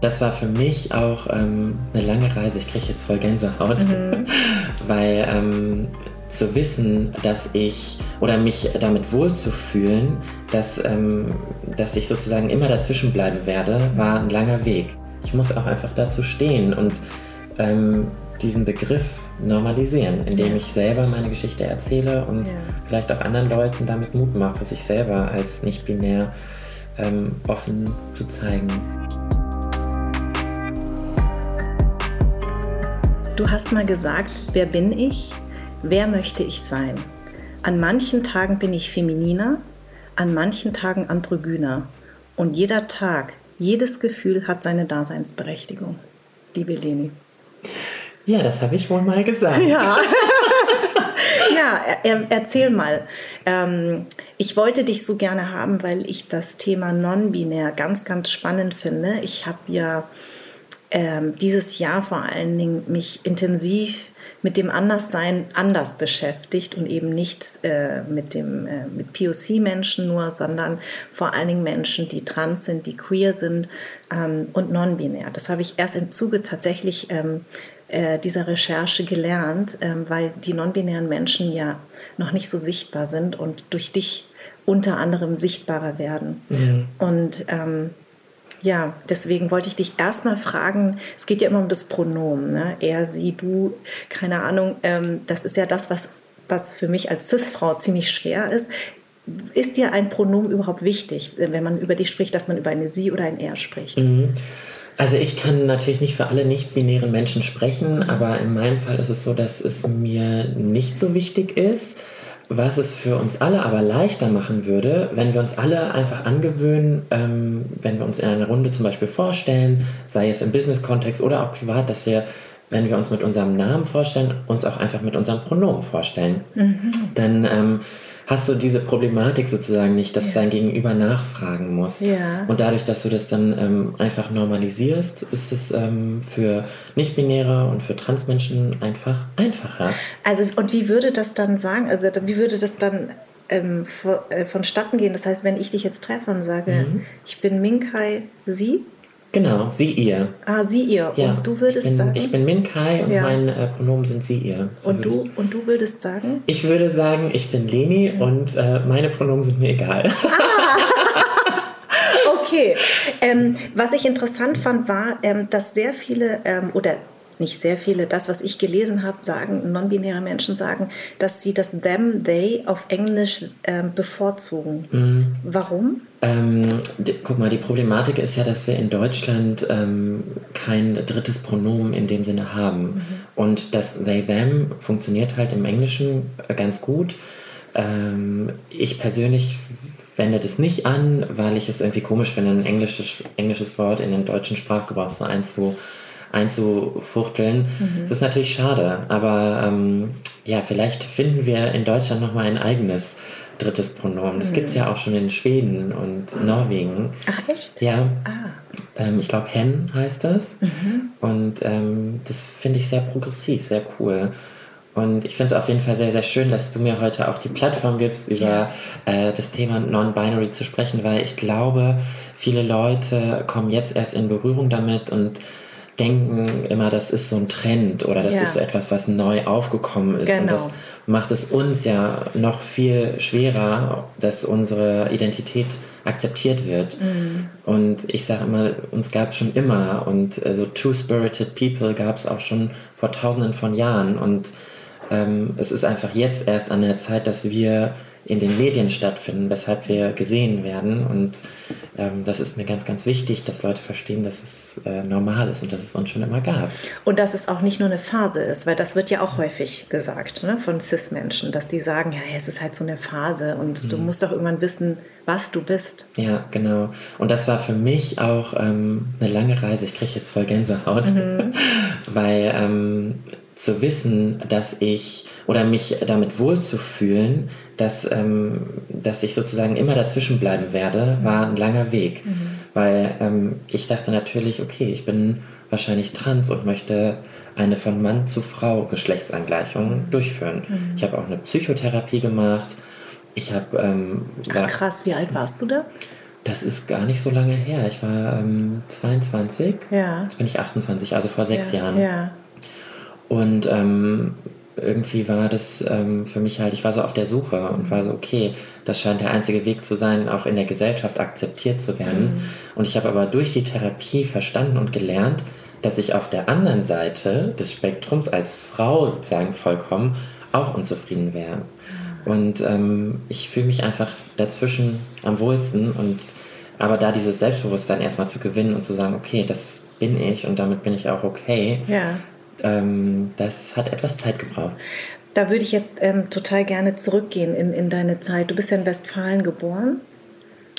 Das war für mich auch ähm, eine lange Reise. Ich kriege jetzt voll Gänsehaut, mhm. weil ähm, zu wissen, dass ich oder mich damit wohlzufühlen, dass, ähm, dass ich sozusagen immer dazwischen bleiben werde, war ein langer Weg. Ich muss auch einfach dazu stehen und ähm, diesen Begriff normalisieren, indem ich selber meine Geschichte erzähle und ja. vielleicht auch anderen Leuten damit Mut mache, sich selber als nicht binär ähm, offen zu zeigen. Du hast mal gesagt, wer bin ich? Wer möchte ich sein? An manchen Tagen bin ich femininer, an manchen Tagen androgyner. Und jeder Tag, jedes Gefühl hat seine Daseinsberechtigung. Liebe Leni. Ja, das habe ich wohl mal gesagt. Ja. ja, er, erzähl mal. Ähm, ich wollte dich so gerne haben, weil ich das Thema non-binär ganz, ganz spannend finde. Ich habe ja ähm, dieses Jahr vor allen Dingen mich intensiv mit dem Anderssein anders beschäftigt und eben nicht äh, mit dem äh, mit POC-Menschen nur, sondern vor allen Dingen Menschen, die trans sind, die queer sind ähm, und non-binär. Das habe ich erst im Zuge tatsächlich ähm, äh, dieser Recherche gelernt, ähm, weil die non-binären Menschen ja noch nicht so sichtbar sind und durch dich unter anderem sichtbarer werden. Mhm. Und ähm, ja, deswegen wollte ich dich erstmal fragen, es geht ja immer um das Pronomen, ne? er, sie, du, keine Ahnung, ähm, das ist ja das, was, was für mich als Cis-Frau ziemlich schwer ist. Ist dir ein Pronomen überhaupt wichtig, wenn man über dich spricht, dass man über eine sie oder ein er spricht? Mhm. Also ich kann natürlich nicht für alle nicht-binären Menschen sprechen, aber in meinem Fall ist es so, dass es mir nicht so wichtig ist. Was es für uns alle aber leichter machen würde, wenn wir uns alle einfach angewöhnen, ähm, wenn wir uns in einer Runde zum Beispiel vorstellen, sei es im Business-Kontext oder auch privat, dass wir, wenn wir uns mit unserem Namen vorstellen, uns auch einfach mit unserem Pronomen vorstellen. Mhm. Dann ähm, hast du diese Problematik sozusagen nicht, dass ja. dein Gegenüber nachfragen muss. Ja. Und dadurch, dass du das dann ähm, einfach normalisierst, ist es ähm, für Nicht-Binäre und für Transmenschen einfach einfacher. Also, und wie würde das dann sagen, also wie würde das dann ähm, äh, vonstatten gehen? Das heißt, wenn ich dich jetzt treffe und sage, mhm. ich bin Minkai, sie, Genau, sie, ihr. Ah, sie, ihr. Ja. Und du würdest ich bin, sagen? Ich bin Minkai und ja. meine äh, Pronomen sind sie, ihr. So und, du, und du würdest sagen? Ich würde sagen, ich bin Leni ja. und äh, meine Pronomen sind mir egal. Ah. okay. Ähm, was ich interessant fand, war, ähm, dass sehr viele ähm, oder nicht sehr viele, das, was ich gelesen habe, sagen, non-binäre Menschen sagen, dass sie das them, they auf Englisch äh, bevorzugen. Mhm. Warum? Ähm, die, guck mal, die Problematik ist ja, dass wir in Deutschland ähm, kein drittes Pronomen in dem Sinne haben. Mhm. Und das they, them funktioniert halt im Englischen äh, ganz gut. Ähm, ich persönlich wende das nicht an, weil ich es irgendwie komisch finde, ein englisches, englisches Wort in den deutschen Sprachgebrauch so einzu einzufuchteln. Mhm. Das ist natürlich schade, aber ähm, ja, vielleicht finden wir in Deutschland nochmal ein eigenes drittes Pronomen. Das mhm. gibt es ja auch schon in Schweden und Norwegen. Ach echt? Ja. Ah. Ähm, ich glaube, Hen heißt das. Mhm. Und ähm, das finde ich sehr progressiv, sehr cool. Und ich finde es auf jeden Fall sehr, sehr schön, dass du mir heute auch die Plattform gibst, über äh, das Thema Non-Binary zu sprechen, weil ich glaube, viele Leute kommen jetzt erst in Berührung damit und denken immer, das ist so ein Trend oder das ja. ist so etwas, was neu aufgekommen ist. Genau. Und das genau. macht es uns ja noch viel schwerer, dass unsere Identität akzeptiert wird. Mhm. Und ich sage immer, uns gab es schon immer und so also Two-Spirited People gab es auch schon vor tausenden von Jahren. Und ähm, es ist einfach jetzt erst an der Zeit, dass wir in den Medien stattfinden, weshalb wir gesehen werden. Und ähm, das ist mir ganz, ganz wichtig, dass Leute verstehen, dass es äh, normal ist und dass es uns schon immer gab. Und dass es auch nicht nur eine Phase ist, weil das wird ja auch häufig gesagt ne, von CIS-Menschen, dass die sagen, ja, es ist halt so eine Phase und mhm. du musst doch irgendwann wissen, was du bist. Ja, genau. Und das war für mich auch ähm, eine lange Reise. Ich kriege jetzt voll Gänsehaut, mhm. weil ähm, zu wissen, dass ich oder mich damit wohlzufühlen, dass, ähm, dass ich sozusagen immer dazwischen bleiben werde, war ein langer Weg. Mhm. Weil ähm, ich dachte natürlich, okay, ich bin wahrscheinlich trans und möchte eine von Mann zu Frau Geschlechtsangleichung mhm. durchführen. Mhm. Ich habe auch eine Psychotherapie gemacht. Ich habe. Ähm, Ach krass, wie alt warst du da? Das ist gar nicht so lange her. Ich war ähm, 22. Ja. Jetzt bin ich 28, also vor sechs ja. Jahren. Ja. Und ähm, irgendwie war das ähm, für mich halt, ich war so auf der Suche und war so, okay, das scheint der einzige Weg zu sein, auch in der Gesellschaft akzeptiert zu werden. Mhm. Und ich habe aber durch die Therapie verstanden und gelernt, dass ich auf der anderen Seite des Spektrums als Frau sozusagen vollkommen auch unzufrieden wäre. Mhm. Und ähm, ich fühle mich einfach dazwischen am wohlsten und aber da dieses Selbstbewusstsein erstmal zu gewinnen und zu sagen, okay, das bin ich und damit bin ich auch okay, ja ähm, das hat etwas Zeit gebraucht. Da würde ich jetzt ähm, total gerne zurückgehen in, in deine Zeit. Du bist ja in Westfalen geboren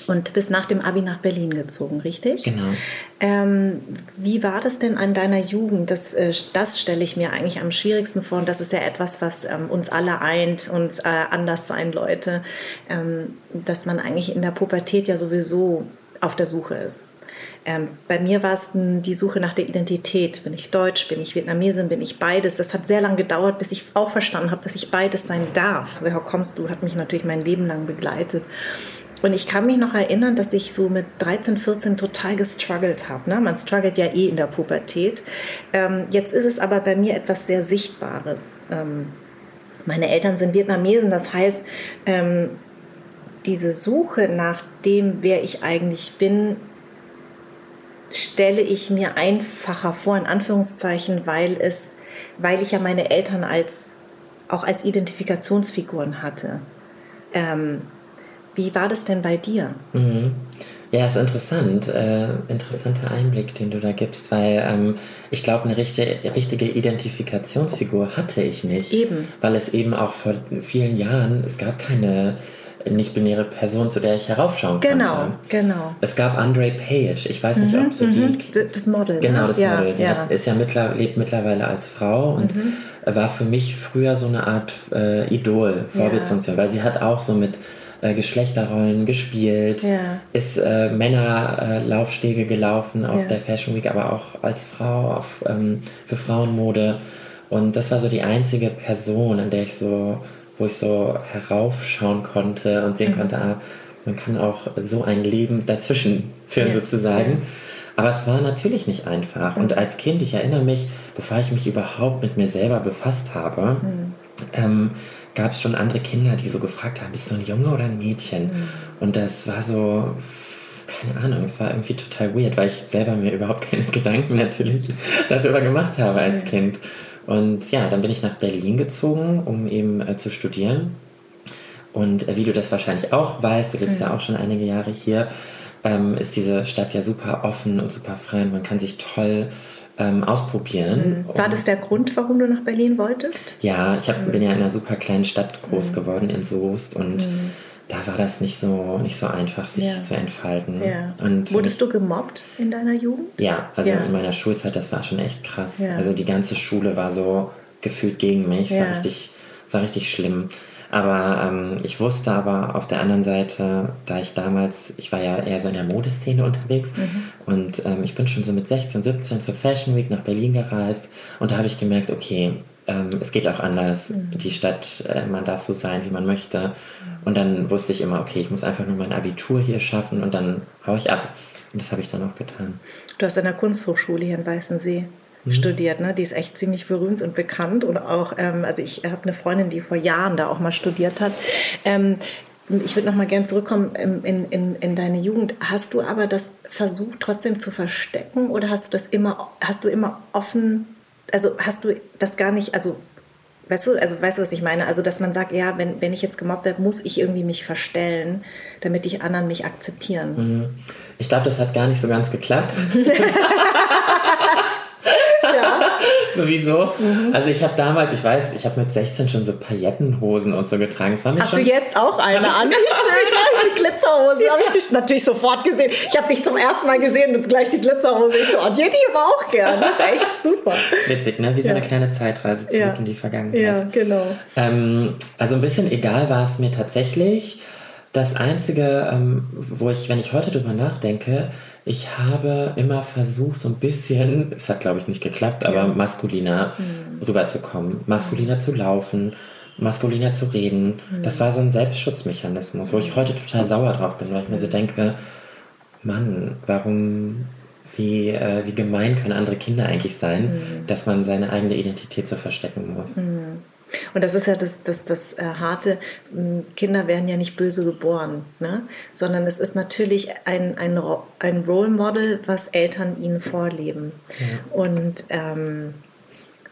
und bist nach dem Abi nach Berlin gezogen, richtig? Genau. Ähm, wie war das denn an deiner Jugend? Das, äh, das stelle ich mir eigentlich am schwierigsten vor und das ist ja etwas, was ähm, uns alle eint, uns äh, anders sein Leute, ähm, dass man eigentlich in der Pubertät ja sowieso auf der Suche ist. Ähm, bei mir war es die Suche nach der Identität. Bin ich Deutsch, bin ich Vietnamesin, bin ich beides? Das hat sehr lange gedauert, bis ich auch verstanden habe, dass ich beides sein darf. Woher kommst du? Hat mich natürlich mein Leben lang begleitet. Und ich kann mich noch erinnern, dass ich so mit 13, 14 total gestruggelt habe. Ne? Man struggelt ja eh in der Pubertät. Ähm, jetzt ist es aber bei mir etwas sehr Sichtbares. Ähm, meine Eltern sind Vietnamesen, das heißt, ähm, diese Suche nach dem, wer ich eigentlich bin, stelle ich mir einfacher vor, in Anführungszeichen, weil, es, weil ich ja meine Eltern als, auch als Identifikationsfiguren hatte. Ähm, wie war das denn bei dir? Mhm. Ja, ist interessant. Äh, interessanter Einblick, den du da gibst, weil ähm, ich glaube, eine richtige, richtige Identifikationsfigur hatte ich nicht. Eben. Weil es eben auch vor vielen Jahren, es gab keine nicht-binäre Person, zu der ich heraufschauen genau, konnte. Genau, genau. Es gab Andre Page, ich weiß nicht, mhm, ob so mhm. die... Das Model. Genau, ne? das ja, Model. Die ja. Hat, ist ja mittler, lebt mittlerweile als Frau und mhm. war für mich früher so eine Art äh, Idol, Vorbildsfunktion, ja. weil sie hat auch so mit äh, Geschlechterrollen gespielt, ja. ist äh, Männerlaufstege gelaufen auf ja. der Fashion Week, aber auch als Frau auf, ähm, für Frauenmode. Und das war so die einzige Person, an der ich so wo ich so heraufschauen konnte und sehen mhm. konnte, ah, man kann auch so ein Leben dazwischen führen ja. sozusagen. Aber es war natürlich nicht einfach. Mhm. Und als Kind, ich erinnere mich, bevor ich mich überhaupt mit mir selber befasst habe, mhm. ähm, gab es schon andere Kinder, die so gefragt haben, bist du ein Junge oder ein Mädchen? Mhm. Und das war so, keine Ahnung, es war irgendwie total weird, weil ich selber mir überhaupt keine Gedanken natürlich darüber gemacht habe als Kind. Und ja, dann bin ich nach Berlin gezogen, um eben äh, zu studieren. Und äh, wie du das wahrscheinlich auch weißt, du lebst mhm. ja auch schon einige Jahre hier, ähm, ist diese Stadt ja super offen und super frei und man kann sich toll ähm, ausprobieren. Mhm. War das der Grund, warum du nach Berlin wolltest? Ja, ich hab, mhm. bin ja in einer super kleinen Stadt groß mhm. geworden, in Soest und mhm da war das nicht so, nicht so einfach, sich ja. zu entfalten. Ja. Und Wurdest du gemobbt in deiner Jugend? Ja, also ja. in meiner Schulzeit, das war schon echt krass. Also die ganze Schule war so gefühlt gegen mich. Es war, richtig, es war richtig schlimm. Aber ähm, ich wusste aber auf der anderen Seite, da ich damals, ich war ja eher so in der Modeszene unterwegs mhm. und ähm, ich bin schon so mit 16, 17 zur Fashion Week nach Berlin gereist und da habe ich gemerkt, okay, ähm, es geht auch anders. Mhm. Die Stadt, äh, man darf so sein, wie man möchte. Und dann wusste ich immer, okay, ich muss einfach nur mein Abitur hier schaffen und dann haue ich ab. Und das habe ich dann auch getan. Du hast an der Kunsthochschule hier in Weißensee mhm. studiert, ne? Die ist echt ziemlich berühmt und bekannt. Und auch, ähm, also ich habe eine Freundin, die vor Jahren da auch mal studiert hat. Ähm, ich würde noch mal gerne zurückkommen in, in, in deine Jugend. Hast du aber das versucht trotzdem zu verstecken oder hast du das immer, hast du immer offen also hast du das gar nicht, also Weißt du, also weißt du, was ich meine? Also, dass man sagt, ja, wenn, wenn ich jetzt gemobbt werde, muss ich irgendwie mich verstellen, damit die anderen mich akzeptieren. Mhm. Ich glaube, das hat gar nicht so ganz geklappt. Sowieso. Mhm. Also ich habe damals, ich weiß, ich habe mit 16 schon so Paillettenhosen und so getragen. Das war mir Hast schon, du jetzt auch eine an? Wie schön, die Glitzerhose. Habe ich dich natürlich sofort gesehen. Ich habe dich zum ersten Mal gesehen und gleich die Glitzerhose. Ich so, und die hätte ich aber auch gern. Das ist echt super. Witzig, ne? Wie so ja. eine kleine Zeitreise zurück ja. in die Vergangenheit. Ja, genau. Ähm, also ein bisschen egal war es mir tatsächlich. Das Einzige, ähm, wo ich, wenn ich heute drüber nachdenke, ich habe immer versucht, so ein bisschen, es hat glaube ich nicht geklappt, aber ja. maskuliner mhm. rüberzukommen, maskuliner zu laufen, maskuliner zu reden. Mhm. Das war so ein Selbstschutzmechanismus, wo ich heute total sauer drauf bin, weil ich mir so denke, Mann, warum, wie, äh, wie gemein können andere Kinder eigentlich sein, mhm. dass man seine eigene Identität so verstecken muss. Und das ist ja das, das, das äh, harte, Kinder werden ja nicht böse geboren, ne? sondern es ist natürlich ein, ein, ein Role Model, was Eltern ihnen vorleben. Ja. Und ähm,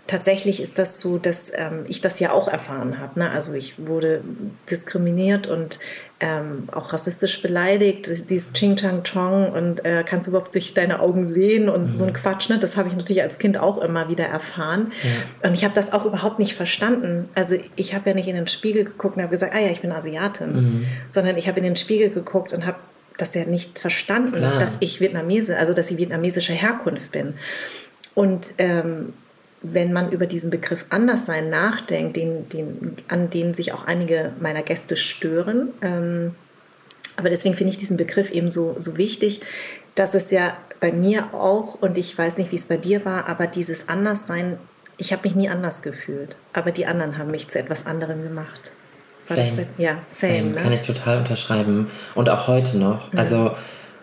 tatsächlich ist das so, dass ähm, ich das ja auch erfahren habe. Ne? Also ich wurde diskriminiert und ähm, auch rassistisch beleidigt, dieses Ching Chang Chong und äh, kannst du überhaupt durch deine Augen sehen und mhm. so ein Quatsch. Ne? Das habe ich natürlich als Kind auch immer wieder erfahren. Ja. Und ich habe das auch überhaupt nicht verstanden. Also ich habe ja nicht in den Spiegel geguckt und habe gesagt, ah ja, ich bin Asiatin, mhm. sondern ich habe in den Spiegel geguckt und habe das ja nicht verstanden, Klar. dass ich Vietnamese, also dass ich vietnamesischer Herkunft bin. Und ähm, wenn man über diesen Begriff Anderssein nachdenkt, den, den, an den sich auch einige meiner Gäste stören, ähm, aber deswegen finde ich diesen Begriff eben so, so wichtig, dass es ja bei mir auch, und ich weiß nicht, wie es bei dir war, aber dieses Anderssein, ich habe mich nie anders gefühlt, aber die anderen haben mich zu etwas anderem gemacht. War same. Bei, ja, same. same. Ne? Kann ich total unterschreiben. Und auch heute noch. Mhm. Also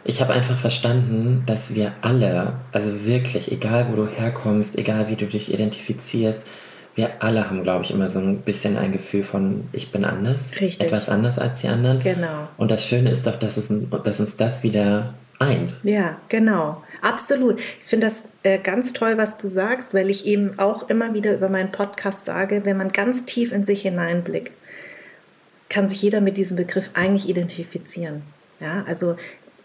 ich habe einfach verstanden, dass wir alle, also wirklich, egal wo du herkommst, egal wie du dich identifizierst, wir alle haben, glaube ich, immer so ein bisschen ein Gefühl von, ich bin anders. Richtig. Etwas anders als die anderen. Genau. Und das Schöne ist doch, dass, es, dass uns das wieder eint. Ja, genau. Absolut. Ich finde das äh, ganz toll, was du sagst, weil ich eben auch immer wieder über meinen Podcast sage, wenn man ganz tief in sich hineinblickt, kann sich jeder mit diesem Begriff eigentlich identifizieren. Ja, also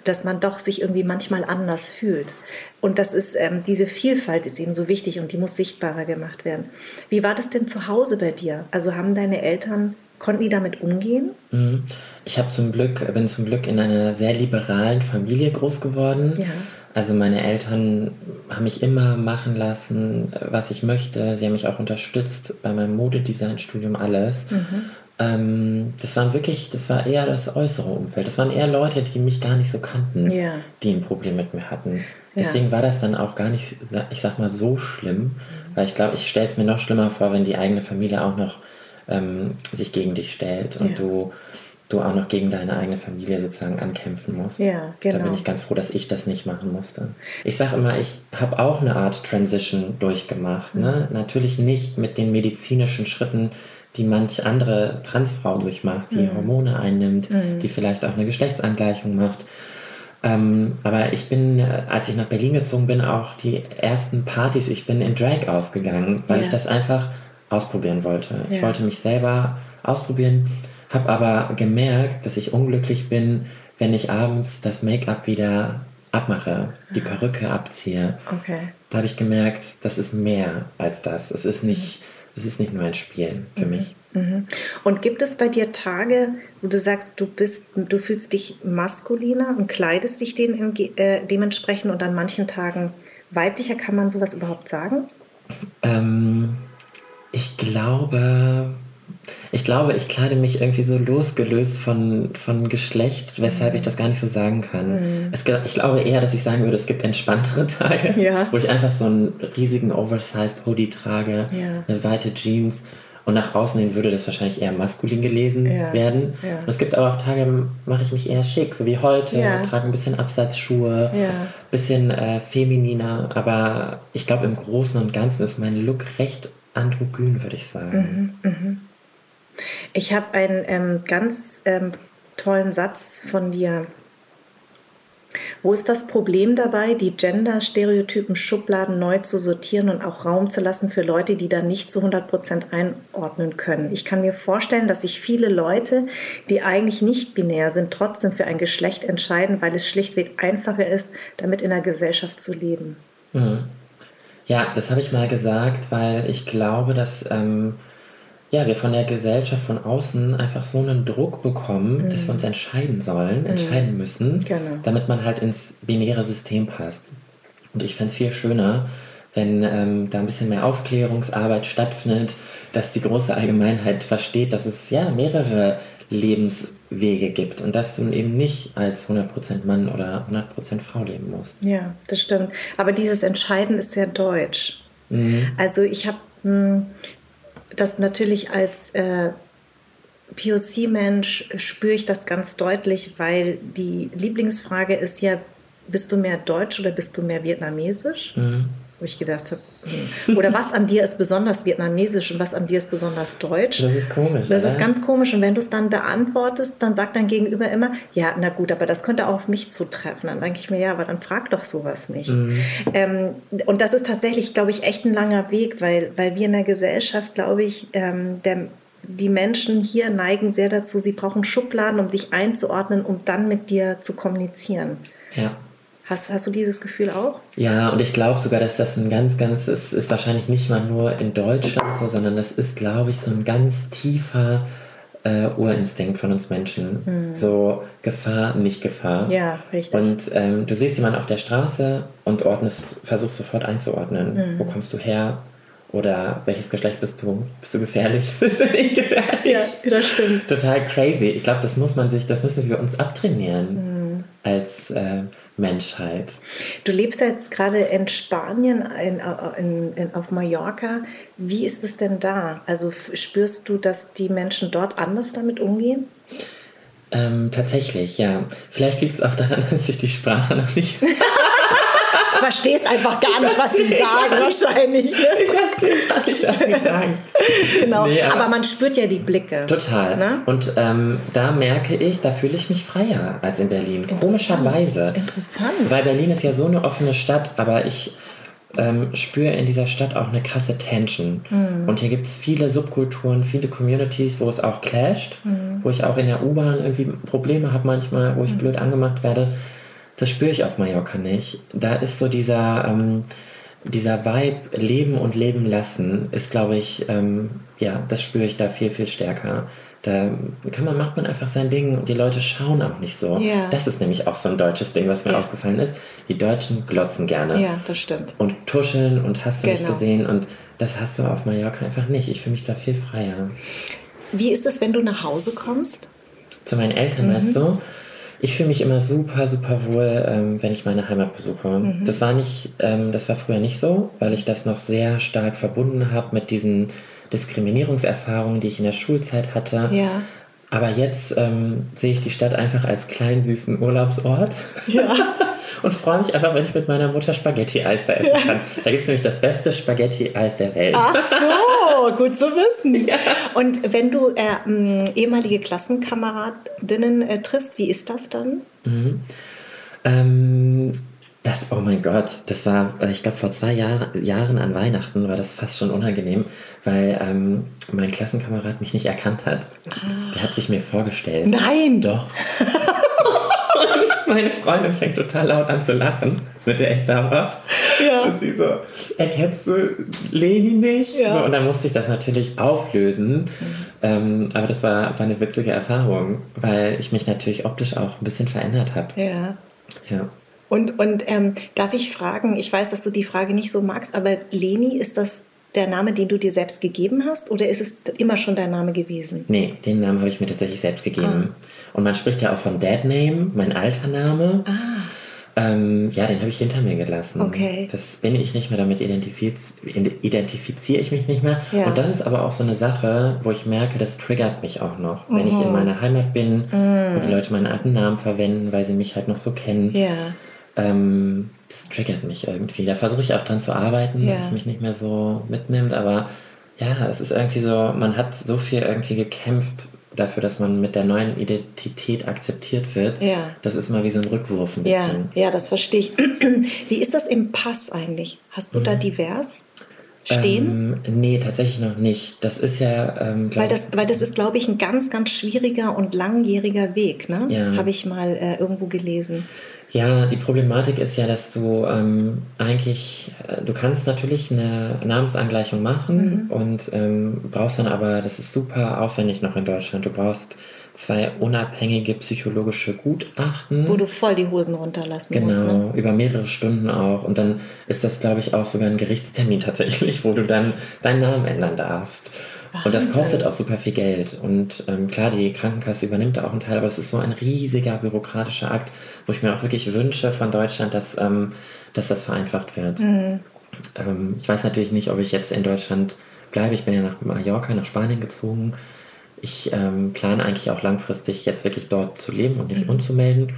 dass man doch sich irgendwie manchmal anders fühlt. Und das ist, ähm, diese Vielfalt ist eben so wichtig und die muss sichtbarer gemacht werden. Wie war das denn zu Hause bei dir? Also haben deine Eltern, konnten die damit umgehen? Mhm. Ich habe zum Glück, bin zum Glück in einer sehr liberalen Familie groß geworden. Ja. Also meine Eltern haben mich immer machen lassen, was ich möchte. Sie haben mich auch unterstützt bei meinem Modedesign-Studium, alles. Mhm. Ähm, das waren wirklich, das war eher das äußere Umfeld. Das waren eher Leute, die mich gar nicht so kannten, ja. die ein Problem mit mir hatten. Deswegen ja. war das dann auch gar nicht, ich sag mal, so schlimm, mhm. weil ich glaube, ich stelle es mir noch schlimmer vor, wenn die eigene Familie auch noch ähm, sich gegen dich stellt und ja. du, du auch noch gegen deine eigene Familie sozusagen ankämpfen musst. Ja, genau. Da bin genau. ich ganz froh, dass ich das nicht machen musste. Ich sage immer, ich habe auch eine Art Transition durchgemacht. Ne? Mhm. Ne? Natürlich nicht mit den medizinischen Schritten, die manch andere Transfrau durchmacht, die mhm. Hormone einnimmt, mhm. die vielleicht auch eine Geschlechtsangleichung macht. Ähm, aber ich bin, äh, als ich nach Berlin gezogen bin, auch die ersten Partys, ich bin in Drag ausgegangen, weil ja. ich das einfach ausprobieren wollte. Ja. Ich wollte mich selber ausprobieren, habe aber gemerkt, dass ich unglücklich bin, wenn ich abends das Make-up wieder abmache, die Perücke abziehe. Okay. Da habe ich gemerkt, das ist mehr als das. Es ist nicht. Es ist nicht nur ein Spiel für mhm. mich. Mhm. Und gibt es bei dir Tage, wo du sagst, du bist, du fühlst dich maskuliner und kleidest dich den, äh, dementsprechend und an manchen Tagen weiblicher? Kann man sowas überhaupt sagen? Ähm, ich glaube, ich glaube, ich kleide mich irgendwie so losgelöst von, von Geschlecht, weshalb ich das gar nicht so sagen kann. Mhm. Es, ich glaube eher, dass ich sagen würde, es gibt entspanntere Tage, ja. wo ich einfach so einen riesigen Oversized Hoodie trage, ja. eine weite Jeans und nach außen hin würde das wahrscheinlich eher maskulin gelesen ja. werden. Und es gibt aber auch Tage, mache ich mich eher schick, so wie heute, trage ein bisschen Absatzschuhe, ja. bisschen äh, femininer, aber ich glaube im Großen und Ganzen ist mein Look recht androgyn, würde ich sagen. Mhm, mh. Ich habe einen ähm, ganz ähm, tollen Satz von dir. Wo ist das Problem dabei, die Gender-Stereotypen Schubladen neu zu sortieren und auch Raum zu lassen für Leute, die da nicht zu 100 Prozent einordnen können? Ich kann mir vorstellen, dass sich viele Leute, die eigentlich nicht binär sind, trotzdem für ein Geschlecht entscheiden, weil es schlichtweg einfacher ist, damit in der Gesellschaft zu leben. Mhm. Ja, das habe ich mal gesagt, weil ich glaube, dass ähm, ja, wir von der Gesellschaft von außen einfach so einen Druck bekommen, mhm. dass wir uns entscheiden sollen, mhm. entscheiden müssen, genau. damit man halt ins binäre System passt. Und ich fände es viel schöner, wenn ähm, da ein bisschen mehr Aufklärungsarbeit stattfindet, dass die große Allgemeinheit versteht, dass es ja mehrere Lebenswege gibt und dass du eben nicht als 100% Mann oder 100% Frau leben musst. Ja, das stimmt. Aber dieses Entscheiden ist sehr deutsch. Mhm. Also ich habe hm, das natürlich als äh, POC-Mensch spüre ich das ganz deutlich, weil die Lieblingsfrage ist ja, bist du mehr deutsch oder bist du mehr vietnamesisch? Mhm wo ich gedacht habe. oder was an dir ist besonders vietnamesisch und was an dir ist besonders deutsch. Das ist komisch. Das oder? ist ganz komisch. Und wenn du es dann beantwortest, dann sagt dein Gegenüber immer, ja, na gut, aber das könnte auch auf mich zutreffen. Dann denke ich mir, ja, aber dann frag doch sowas nicht. Mhm. Ähm, und das ist tatsächlich, glaube ich, echt ein langer Weg, weil, weil wir in der Gesellschaft, glaube ich, ähm, der, die Menschen hier neigen sehr dazu, sie brauchen Schubladen, um dich einzuordnen, um dann mit dir zu kommunizieren. Ja. Hast, hast du dieses Gefühl auch? Ja, und ich glaube sogar, dass das ein ganz, ganz, ist, ist wahrscheinlich nicht mal nur in Deutschland so, sondern das ist, glaube ich, so ein ganz tiefer äh, Urinstinkt von uns Menschen. Hm. So Gefahr, nicht Gefahr. Ja, richtig. Und ähm, du siehst jemanden auf der Straße und ordnest, versuchst sofort einzuordnen. Hm. Wo kommst du her? Oder welches Geschlecht bist du? Bist du gefährlich? Bist du nicht gefährlich? Ja, das stimmt. Total crazy. Ich glaube, das muss man sich, das müssen wir uns abtrainieren. Hm. Als äh, Menschheit. Du lebst jetzt gerade in Spanien, in, in, in, auf Mallorca. Wie ist es denn da? Also spürst du, dass die Menschen dort anders damit umgehen? Ähm, tatsächlich, ja. Vielleicht liegt es auch daran, dass ich die Sprache noch nicht verstehst einfach gar nicht, was sie sagen, wahrscheinlich. Ne? Ich verstehe gar nicht, was sie sagen. genau. Nee, aber, aber, man spürt ja die Blicke. Total. Ne? Und ähm, da merke ich, da fühle ich mich freier als in Berlin. Komischerweise. Interessant. Weil Berlin ist ja so eine offene Stadt, aber ich ähm, spüre in dieser Stadt auch eine krasse Tension. Mhm. Und hier gibt es viele Subkulturen, viele Communities, wo es auch clasht, mhm. wo ich auch in der U-Bahn irgendwie Probleme habe manchmal, wo ich mhm. blöd angemacht werde. Das spüre ich auf Mallorca nicht. Da ist so dieser, ähm, dieser Vibe Leben und Leben lassen, ist, glaube ich, ähm, ja, das spüre ich da viel, viel stärker. Da kann man, macht man einfach sein Ding und die Leute schauen auch nicht so. Ja. Das ist nämlich auch so ein deutsches Ding, was mir ja. aufgefallen ist. Die Deutschen glotzen gerne. Ja, das stimmt. Und tuscheln und hast du genau. nicht gesehen und das hast du auf Mallorca einfach nicht. Ich fühle mich da viel freier. Wie ist es, wenn du nach Hause kommst? Zu meinen Eltern, mhm. meinst du? Ich fühle mich immer super, super wohl, ähm, wenn ich meine Heimat besuche. Mhm. Das war nicht, ähm, das war früher nicht so, weil ich das noch sehr stark verbunden habe mit diesen Diskriminierungserfahrungen, die ich in der Schulzeit hatte. Ja. Aber jetzt ähm, sehe ich die Stadt einfach als kleinen süßen Urlaubsort. Ja. und freue mich einfach, wenn ich mit meiner Mutter Spaghetti-Eis da essen kann. Da gibt es nämlich das beste Spaghetti-Eis der Welt. Ach so, gut zu wissen. Ja. Und wenn du äh, ehemalige Klassenkameradinnen äh, triffst, wie ist das dann? Mhm. Ähm, das, oh mein Gott, das war, äh, ich glaube, vor zwei Jahr, Jahren an Weihnachten war das fast schon unangenehm, weil ähm, mein Klassenkamerad mich nicht erkannt hat. Ah. Der hat sich mir vorgestellt. Nein! Doch. meine Freundin fängt total laut an zu lachen, mit der ich da war. Ja. Und sie so, erkennst du Leni nicht? Ja. So, und dann musste ich das natürlich auflösen. Mhm. Ähm, aber das war, war eine witzige Erfahrung, weil ich mich natürlich optisch auch ein bisschen verändert habe. Ja. Ja. Und, und ähm, darf ich fragen, ich weiß, dass du die Frage nicht so magst, aber Leni, ist das der Name, den du dir selbst gegeben hast oder ist es immer schon dein Name gewesen? Nee, den Namen habe ich mir tatsächlich selbst gegeben. Ah. Und man spricht ja auch von Dad Name, mein alter Name. Ah. Ähm, ja, den habe ich hinter mir gelassen. Okay. Das bin ich nicht mehr, damit identifiz identifiziere ich mich nicht mehr. Ja. Und das ist aber auch so eine Sache, wo ich merke, das triggert mich auch noch. Mhm. Wenn ich in mhm. meiner Heimat bin, mhm. wo die Leute meinen alten Namen verwenden, weil sie mich halt noch so kennen. Ja. Ähm, das triggert mich irgendwie. Da versuche ich auch dran zu arbeiten, ja. dass es mich nicht mehr so mitnimmt. Aber ja, es ist irgendwie so, man hat so viel irgendwie gekämpft dafür, dass man mit der neuen Identität akzeptiert wird, Ja. das ist mal wie so ein Rückwurf ein Ja, bisschen. ja, das verstehe ich. Wie ist das im Pass eigentlich? Hast du da divers stehen? Ähm, nee, tatsächlich noch nicht. Das ist ja, ähm, Weil das, weil das ist, glaube ich, ein ganz, ganz schwieriger und langjähriger Weg, ne? Ja. Habe ich mal äh, irgendwo gelesen. Ja, die Problematik ist ja, dass du ähm, eigentlich, äh, du kannst natürlich eine Namensangleichung machen und ähm, brauchst dann aber, das ist super aufwendig noch in Deutschland, du brauchst zwei unabhängige psychologische Gutachten. Wo du voll die Hosen runterlassen musst. Ne? Genau, über mehrere Stunden auch. Und dann ist das, glaube ich, auch sogar ein Gerichtstermin tatsächlich, wo du dann deinen Namen ändern darfst. Und das kostet auch super viel Geld. Und ähm, klar, die Krankenkasse übernimmt da auch einen Teil, aber es ist so ein riesiger bürokratischer Akt, wo ich mir auch wirklich wünsche von Deutschland, dass, ähm, dass das vereinfacht wird. Mhm. Ähm, ich weiß natürlich nicht, ob ich jetzt in Deutschland bleibe. Ich bin ja nach Mallorca, nach Spanien gezogen. Ich ähm, plane eigentlich auch langfristig jetzt wirklich dort zu leben und nicht Mhm. umzumelden.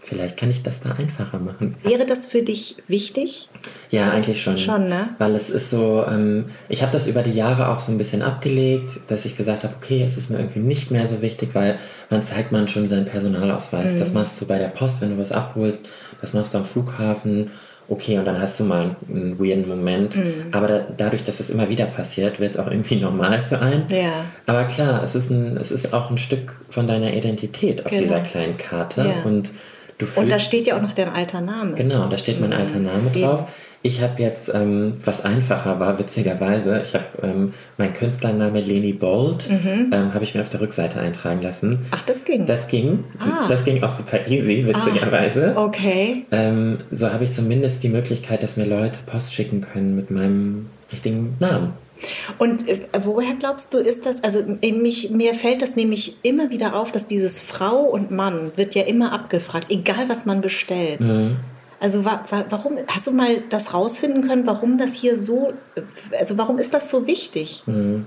Vielleicht kann ich das da einfacher machen. Wäre das für dich wichtig? Ja, eigentlich schon. Schon, ne? Weil es ist so, ähm, ich habe das über die Jahre auch so ein bisschen abgelegt, dass ich gesagt habe, okay, es ist mir irgendwie nicht mehr so wichtig, weil man zeigt man schon seinen Personalausweis. Das machst du bei der Post, wenn du was abholst, das machst du am Flughafen. Okay, und dann hast du mal einen weirden Moment. Aber da, dadurch, dass es immer wieder passiert, wird es auch irgendwie normal für einen. Ja. Aber klar, es ist, ein, es ist auch ein Stück von deiner Identität auf Genau. dieser kleinen Karte. Ja. Und du Und da steht ja auch noch dein alter Name. Genau, da steht mein alter Name drauf. Ich habe jetzt, ähm, was einfacher war, witzigerweise, ich habe ähm, meinen Künstlername Leni Bold, Mhm. ähm, habe ich mir auf der Rückseite eintragen lassen. Ach, das ging. Das ging, Ah. das ging auch super easy, witzigerweise. okay. Ähm, so habe ich zumindest die Möglichkeit, dass mir Leute Post schicken können mit meinem richtigen Namen. Und äh, woher glaubst du, ist das? Also mich, mir fällt das nämlich immer wieder auf, dass dieses Frau und Mann wird ja immer abgefragt, egal was man bestellt. Mhm. Also wa wa warum, hast du mal das rausfinden können, warum das hier so, also warum ist das so wichtig? Mhm.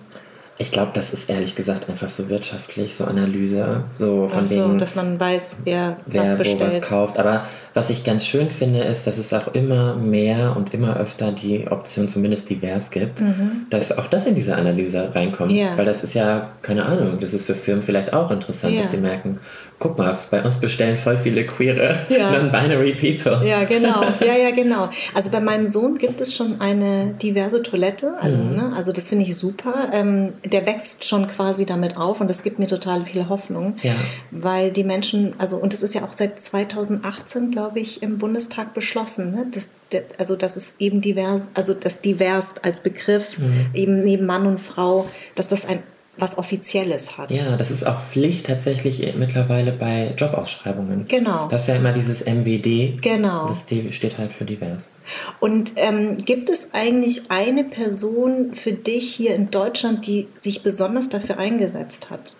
Ich glaube, das ist ehrlich gesagt einfach so wirtschaftlich, so Analyse, so von Also, wegen, dass man weiß, wer, wer was wo was bestellt. kauft. Aber was ich ganz schön finde, ist, dass es auch immer mehr und immer öfter die Option zumindest divers gibt, dass auch das in diese Analyse reinkommt. Mhm. Ja. Weil das ist ja, keine Ahnung, das ist für Firmen vielleicht auch interessant, Ja. dass sie merken, guck mal, bei uns bestellen voll viele queere, Ja. non-binary people. Ja, genau. Ja, ja, genau. Also bei meinem Sohn gibt es schon eine diverse Toilette. Also, Mhm. ne, also das finde ich super. Ähm, der wächst schon quasi damit auf und das gibt mir total viel Hoffnung. Ja. Weil die Menschen, also und es ist ja auch seit 2018, glaube ich, im Bundestag beschlossen, ne? das, der, also dass es eben divers, also das divers als Begriff, Mhm. eben neben Mann und Frau, dass das ein was Offizielles hat. Ja, das ist auch Pflicht tatsächlich mittlerweile bei Jobausschreibungen. Genau. Das ist ja immer dieses MWD. Genau. Das D steht halt für divers. Und ähm, gibt es eigentlich eine Person für dich hier in Deutschland, die sich besonders dafür eingesetzt hat?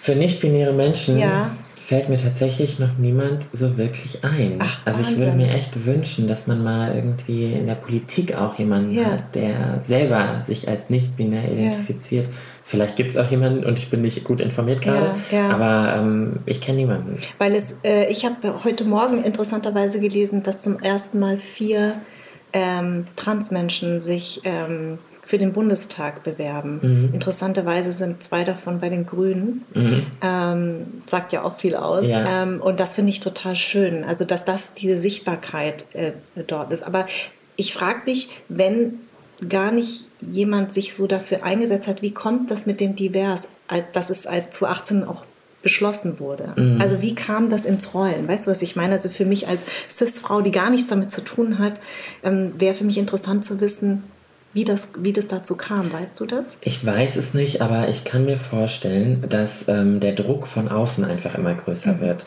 Für nicht-binäre Menschen Ja. Fällt mir tatsächlich noch niemand so wirklich ein. Ach, also ich würde mir echt wünschen, dass man mal irgendwie in der Politik auch jemanden Ja. hat, der selber sich als nicht-binär identifiziert. Vielleicht gibt es auch jemanden und ich bin nicht gut informiert gerade, Ja, ja. aber ähm, ich kenne niemanden. Weil es, äh, ich habe heute Morgen interessanterweise gelesen, dass zum ersten Mal vier ähm, Transmenschen sich ähm, für den Bundestag bewerben. Mhm. Interessanterweise sind zwei davon bei den Grünen. Ähm, sagt ja auch viel aus. Ja. Ähm, und das finde ich total schön. Also, dass das diese Sichtbarkeit äh, dort ist. Aber ich frage mich, wenn gar nicht jemand sich so dafür eingesetzt hat, wie kommt das mit dem Divers, dass es als 2018 auch beschlossen wurde? Also wie kam das ins Rollen? Weißt du, was ich meine? Also für mich als Cis-Frau, die gar nichts damit zu tun hat, ähm, wäre für mich interessant zu wissen, wie das, wie das dazu kam. Weißt du das? Ich weiß es nicht, aber ich kann mir vorstellen, dass ähm, der Druck von außen einfach immer Mhm. größer wird.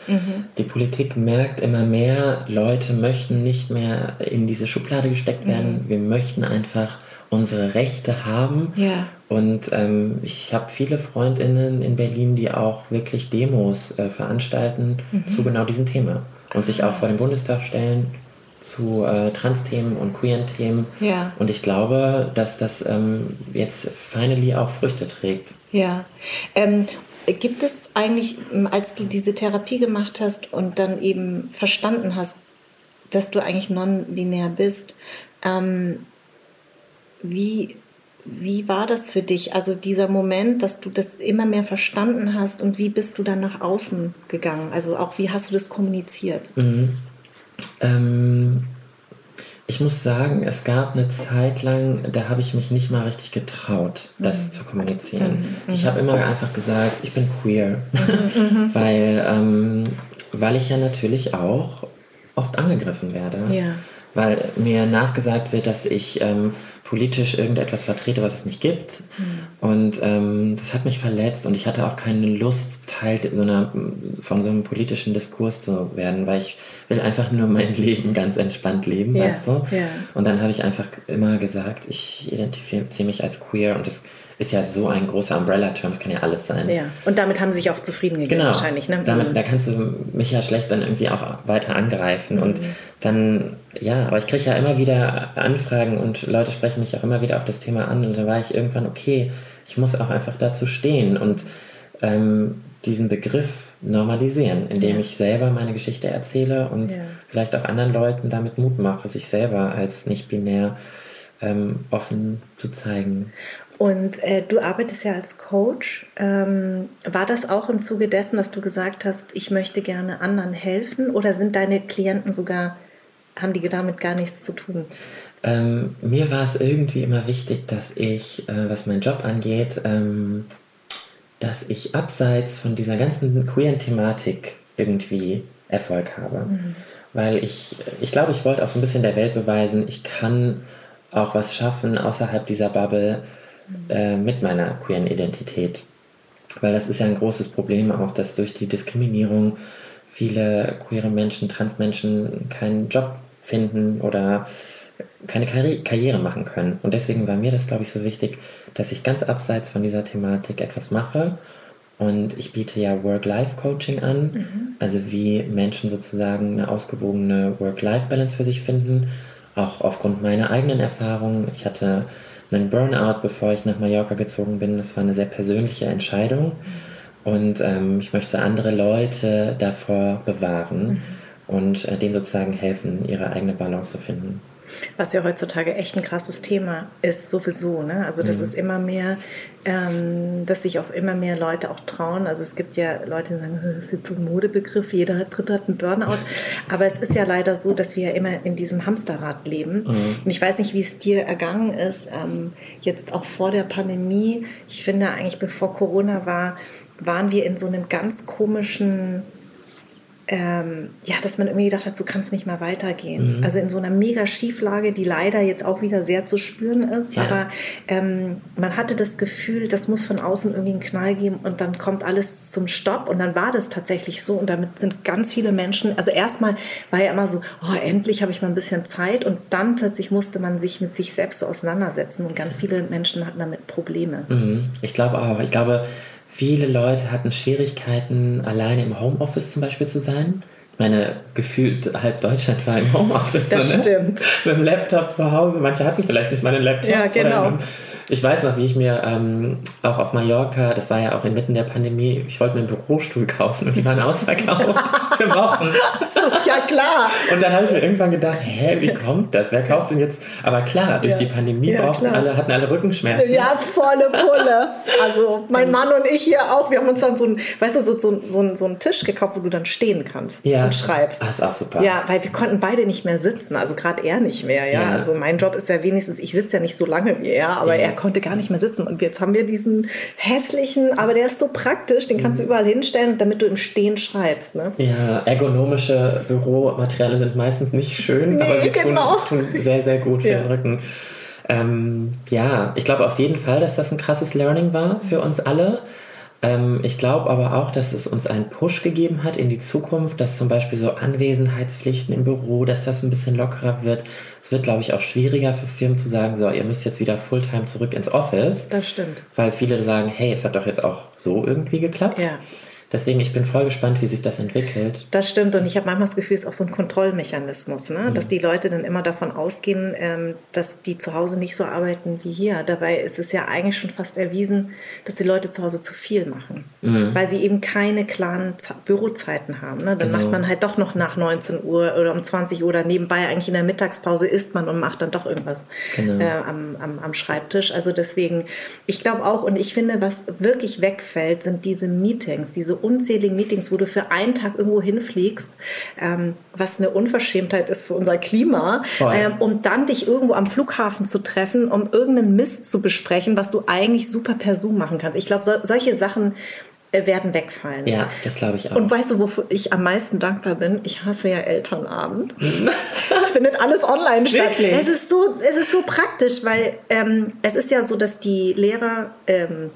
Die Politik merkt immer mehr, Leute möchten nicht mehr in diese Schublade gesteckt Mhm. werden. Wir möchten einfach unsere Rechte haben. Ja. Und ähm, ich habe viele Freundinnen in Berlin, die auch wirklich Demos äh, veranstalten Mhm. zu genau diesem Thema und sich Ah. auch vor den Bundestag stellen zu äh, Trans-Themen und queeren Themen. Ja. Und ich glaube, dass das ähm, jetzt finally auch Früchte trägt. Ja. Ähm, gibt es eigentlich, als du diese Therapie gemacht hast und dann eben verstanden hast, dass du eigentlich non-binär bist, ähm, wie wie war das für dich? Also dieser Moment, dass du das immer mehr verstanden hast und wie bist du dann nach außen gegangen? Also auch wie hast du das kommuniziert? Mhm. Ähm, ich muss sagen, es gab eine Zeit lang, da habe ich mich nicht mal richtig getraut, das mhm. zu kommunizieren. Mhm. Ich habe immer einfach gesagt, ich bin queer, mhm. mhm. weil, ähm, weil ich ja natürlich auch oft angegriffen werde. Ja. Weil mir nachgesagt wird, dass ich ähm, politisch irgendetwas vertrete, was es nicht gibt. Mhm. Und ähm, das hat mich verletzt und ich hatte auch keine Lust, Teil so einer, von so einem politischen Diskurs zu werden, weil ich will einfach nur mein Leben ganz entspannt leben, ja. weißt du? Ja. Und dann habe ich einfach immer gesagt, ich identifiziere mich als queer und das ist ja so ein großer Umbrella-Term, es kann ja alles sein. Ja, und damit haben sie sich auch zufrieden gegeben genau. wahrscheinlich. Ne? Damit, mhm. Da kannst du mich ja schlecht dann irgendwie auch weiter angreifen. Mhm. Und dann, ja, aber ich kriege ja immer wieder Anfragen und Leute sprechen mich auch immer wieder auf das Thema an. Und dann war ich irgendwann, okay, ich muss auch einfach dazu stehen und ähm, diesen Begriff normalisieren, indem ich selber meine Geschichte erzähle und vielleicht auch anderen Leuten damit Mut mache, sich selber als nicht binär ähm, offen zu zeigen. Und äh, du arbeitest ja als Coach. Ähm, war das auch im Zuge dessen, dass du gesagt hast, ich möchte gerne anderen helfen? Oder sind deine Klienten sogar, haben die damit gar nichts zu tun? Ähm, mir war es irgendwie immer wichtig, dass ich, äh, was meinen Job angeht, ähm, dass ich abseits von dieser ganzen queeren Thematik irgendwie Erfolg habe. Mhm. Weil ich, ich glaube, ich wollte auch so ein bisschen der Welt beweisen, ich kann auch was schaffen außerhalb dieser Bubble äh, mit meiner queeren Identität. Weil das ist ja ein großes Problem auch, dass durch die Diskriminierung viele queere Menschen, Transmenschen keinen Job finden oder keine Karri Karriere machen können. Und deswegen war mir das, glaube ich, so wichtig, dass ich ganz abseits von dieser Thematik etwas mache. Und ich biete ja Work-Life-Coaching an, mhm. also wie Menschen sozusagen eine ausgewogene Work-Life-Balance für sich finden. Auch aufgrund meiner eigenen Erfahrungen. Ich hatte einen Burnout, bevor ich nach Mallorca gezogen bin. Das war eine sehr persönliche Entscheidung. Und ähm, ich möchte andere Leute davor bewahren mhm. und äh, denen sozusagen helfen, ihre eigene Balance zu finden. Was ja heutzutage echt ein krasses Thema ist, sowieso. Ne? Also, das mhm. ist immer mehr, ähm, dass sich auch immer mehr Leute auch trauen. Also, es gibt ja Leute, die sagen, das ist jetzt ein Modebegriff, jeder Dritte hat einen Burnout. Aber es ist ja leider so, dass wir ja immer in diesem Hamsterrad leben. Mhm. Und ich weiß nicht, wie es dir ergangen ist, ähm, jetzt auch vor der Pandemie. Ich finde eigentlich, bevor Corona war, waren wir in so einem ganz komischen ähm, ja, dass man irgendwie gedacht hat, so kann es nicht mehr weitergehen. Mhm. Also in so einer mega Schieflage, die leider jetzt auch wieder sehr zu spüren ist. Ja. Aber ähm, man hatte das Gefühl, das muss von außen irgendwie einen Knall geben und dann kommt alles zum Stopp. Und dann war das tatsächlich so. Und damit sind ganz viele Menschen, also erstmal war ja immer so, oh, endlich habe ich mal ein bisschen Zeit. Und dann plötzlich musste man sich mit sich selbst so auseinandersetzen. Und ganz viele Menschen hatten damit Probleme. Mhm. Ich glaube auch. Ich glaube, Viele Leute hatten Schwierigkeiten, alleine im Homeoffice zum Beispiel zu sein. Meine, gefühlt halb Deutschland war im Homeoffice. Das ne? stimmt. Mit dem Laptop zu Hause. Manche hatten vielleicht nicht mal einen Laptop. Ja, genau. Ich weiß noch, wie ich mir ähm, auch auf Mallorca, das war ja auch inmitten der Pandemie, ich wollte mir einen Bürostuhl kaufen und die waren ausverkauft für Wochen. So, ja, klar. Und dann habe ich mir irgendwann gedacht, hä, wie kommt das? Wer kauft denn jetzt? Aber klar, durch ja. die Pandemie ja, brauchten alle, hatten alle Rückenschmerzen. Ja, volle Pulle. Also mein Mann und ich hier auch, wir haben uns dann so ein, weißt du, so, so, so, so einen Tisch gekauft, wo du dann stehen kannst ja. Und schreibst. Das ist auch super. Ja, weil wir konnten beide nicht mehr sitzen, also gerade er nicht mehr. Ja? ja? Also mein Job ist ja wenigstens, ich sitze ja nicht so lange wie er, aber er konnte gar nicht mehr sitzen. Und jetzt haben wir diesen hässlichen, aber der ist so praktisch, den kannst du mhm. überall hinstellen, damit du im Stehen schreibst. Ne? Ja, ergonomische Büromaterialien sind meistens nicht schön, nee, aber sie genau. tun, tun, sehr, sehr gut für ja. den Rücken. Ähm, ja, ich glaube auf jeden Fall, dass das ein krasses Learning war für uns alle. Ähm, ich glaube aber auch, dass es uns einen Push gegeben hat in die Zukunft, dass zum Beispiel so Anwesenheitspflichten im Büro, dass das ein bisschen lockerer wird. Es wird, glaube ich, auch schwieriger für Firmen zu sagen, so, ihr müsst jetzt wieder Fulltime zurück ins Office. Das stimmt. Weil viele sagen, hey, es hat doch jetzt auch so irgendwie geklappt. Ja. Deswegen, ich bin voll gespannt, wie sich das entwickelt. Das stimmt und ich habe manchmal das Gefühl, es ist auch so ein Kontrollmechanismus, ne? dass die Leute dann immer davon ausgehen, ähm, dass die zu Hause nicht so arbeiten wie hier. Dabei ist es ja eigentlich schon fast erwiesen, dass die Leute zu Hause zu viel machen, Mhm. weil sie eben keine klaren Z Bürozeiten haben. Ne? Dann Genau. macht man halt doch noch nach 19 Uhr oder um 20 Uhr oder nebenbei eigentlich in der Mittagspause isst man und macht dann doch irgendwas Genau. äh, am, am, am Schreibtisch. Also deswegen, ich glaube auch und ich finde, was wirklich wegfällt, sind diese Meetings, diese unzähligen Meetings, wo du für einen Tag irgendwo hinfliegst, ähm, was eine Unverschämtheit ist für unser Klima, ähm, um dann dich irgendwo am Flughafen zu treffen, um irgendeinen Mist zu besprechen, was du eigentlich super per Zoom machen kannst. Ich glaube, so, solche Sachen äh, werden wegfallen. Ja, das glaube ich auch. Und weißt du, wofür ich am meisten dankbar bin? Ich hasse ja Elternabend. Es findet alles online statt. Wirklich? Es ist so, es ist so praktisch, weil ähm, es ist ja so, dass die Lehrer ähm,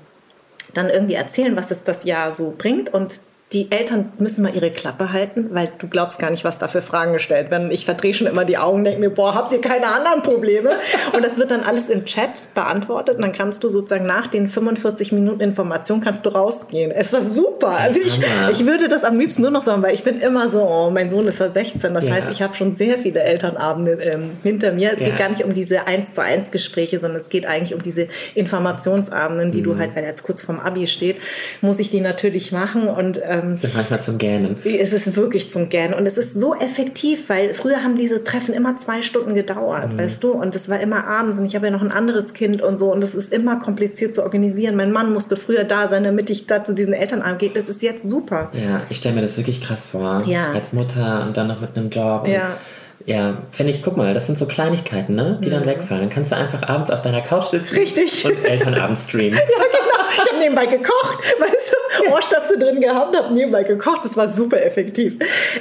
dann irgendwie erzählen, was es das Jahr so bringt. Und die Eltern müssen mal ihre Klappe halten, weil du glaubst gar nicht, was da für Fragen gestellt werden. Ich verdrehe schon immer die Augen, denke mir, boah, habt ihr keine anderen Probleme? Und das wird dann alles im Chat beantwortet und dann kannst du sozusagen nach den 45 Minuten Information kannst du rausgehen. Es war super. Also ich, ich würde das am liebsten nur noch sagen, weil ich bin immer so, oh, mein Sohn ist ja 16. Das Ja. heißt, ich habe schon sehr viele Elternabende ähm, hinter mir. Es Ja. geht gar nicht um diese 1 zu 1 Gespräche, sondern es geht eigentlich um diese Informationsabenden, die du Mhm. halt, weil er jetzt kurz vorm Abi steht, muss ich die natürlich machen und ähm, Sind manchmal zum Gähnen. es ist wirklich zum Gern und es ist so effektiv, weil früher haben diese Treffen immer zwei Stunden gedauert, weißt du? Und es war immer abends und ich habe ja noch ein anderes Kind und so und es ist immer kompliziert zu organisieren. Mein Mann musste früher da sein, damit ich da zu diesen Elternabend gehe. Das ist jetzt super. Ja, ich stelle mir das wirklich krass vor. Ja. Als Mutter und dann noch mit einem Job. Ja. Ja, finde ich, guck mal, das sind so Kleinigkeiten, ne, die dann wegfallen. Dann kannst du einfach abends auf deiner Couch sitzen Richtig. und Elternabend streamen. Ja, genau. Ich habe nebenbei gekocht, weißt du, Ohrstöpsel drin gehabt, habe nebenbei gekocht. Das war super effektiv.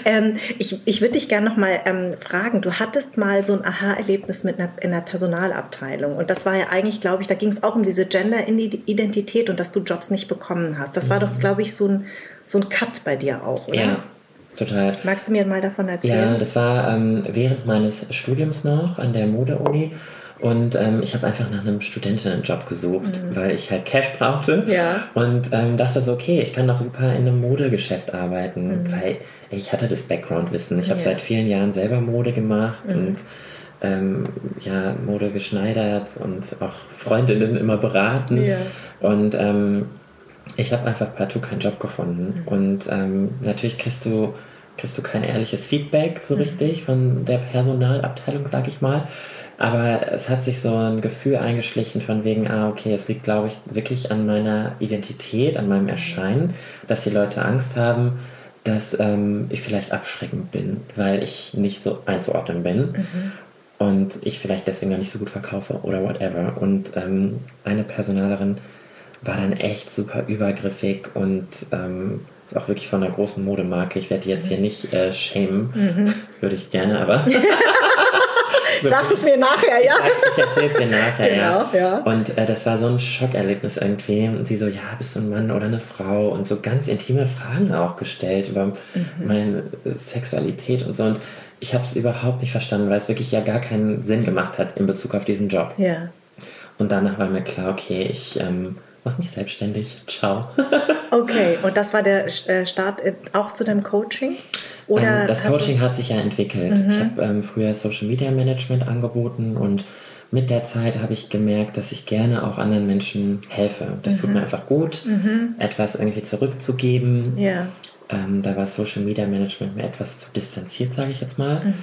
Ähm, ich ich würde dich gerne noch mal ähm, fragen. Du hattest mal so ein Aha-Erlebnis mit einer, in der Personalabteilung und das war ja eigentlich, glaube ich, da ging es auch um diese Gender-Identität und dass du Jobs nicht bekommen hast. Das war doch, glaube ich, so ein so ein Cut bei dir auch, oder? Ja, total. Magst du mir mal davon Ja, erzählen? das war ähm, während meines Studiums noch an der Mode-Uni. Und ähm, ich habe einfach nach einem Studentinnenjob gesucht, weil ich halt Cash brauchte. Mhm. Ja. Und ähm, dachte so, okay, ich kann doch super in einem Modegeschäft arbeiten, Mhm. weil ich hatte das Background-Wissen. Ich habe Ja. seit vielen Jahren selber Mode gemacht Mhm. und ähm, ja, Mode geschneidert und auch Freundinnen immer beraten. Ja. Und ähm, ich habe einfach partout keinen Job gefunden. Und ähm, natürlich kriegst du, kriegst du kein ehrliches Feedback so richtig von der Personalabteilung, sag ich mal. Aber es hat sich so ein Gefühl eingeschlichen von wegen, ah, okay, es liegt, glaube ich, wirklich an meiner Identität, an meinem Erscheinen, dass die Leute Angst haben, dass ähm, ich vielleicht abschreckend bin, weil ich nicht so einzuordnen bin und ich vielleicht deswegen noch nicht so gut verkaufe oder whatever. Und ähm, eine Personalerin war dann echt super übergriffig und ähm, ist auch wirklich von einer großen Modemarke. Ich werde die jetzt hier nicht äh, shamen, würde ich gerne, aber Sagst es mir nachher, ja? ich erzähle es dir nachher. ja. Genau, ja. Und äh, das war so ein Schockerlebnis irgendwie. Und sie so, ja, bist du ein Mann oder eine Frau? Und so ganz intime Fragen auch gestellt über Mhm. meine Sexualität und so. Und ich habe es überhaupt nicht verstanden, weil es wirklich ja gar keinen Sinn gemacht hat in Bezug auf diesen Job. Ja. Und danach war mir klar, okay, ich ähm, mache mich selbstständig. Ciao. Okay, und das war der äh, Start in- auch zu deinem Coaching? Oder ähm, das Coaching hat sich ja entwickelt. Mhm. Ich habe ähm, früher Social Media Management angeboten und mit der Zeit habe ich gemerkt, dass ich gerne auch anderen Menschen helfe. Das Mhm. tut mir einfach gut, etwas irgendwie zurückzugeben. Ja. Ähm, da war Social Media Management mir etwas zu distanziert, sage ich jetzt mal. Mhm.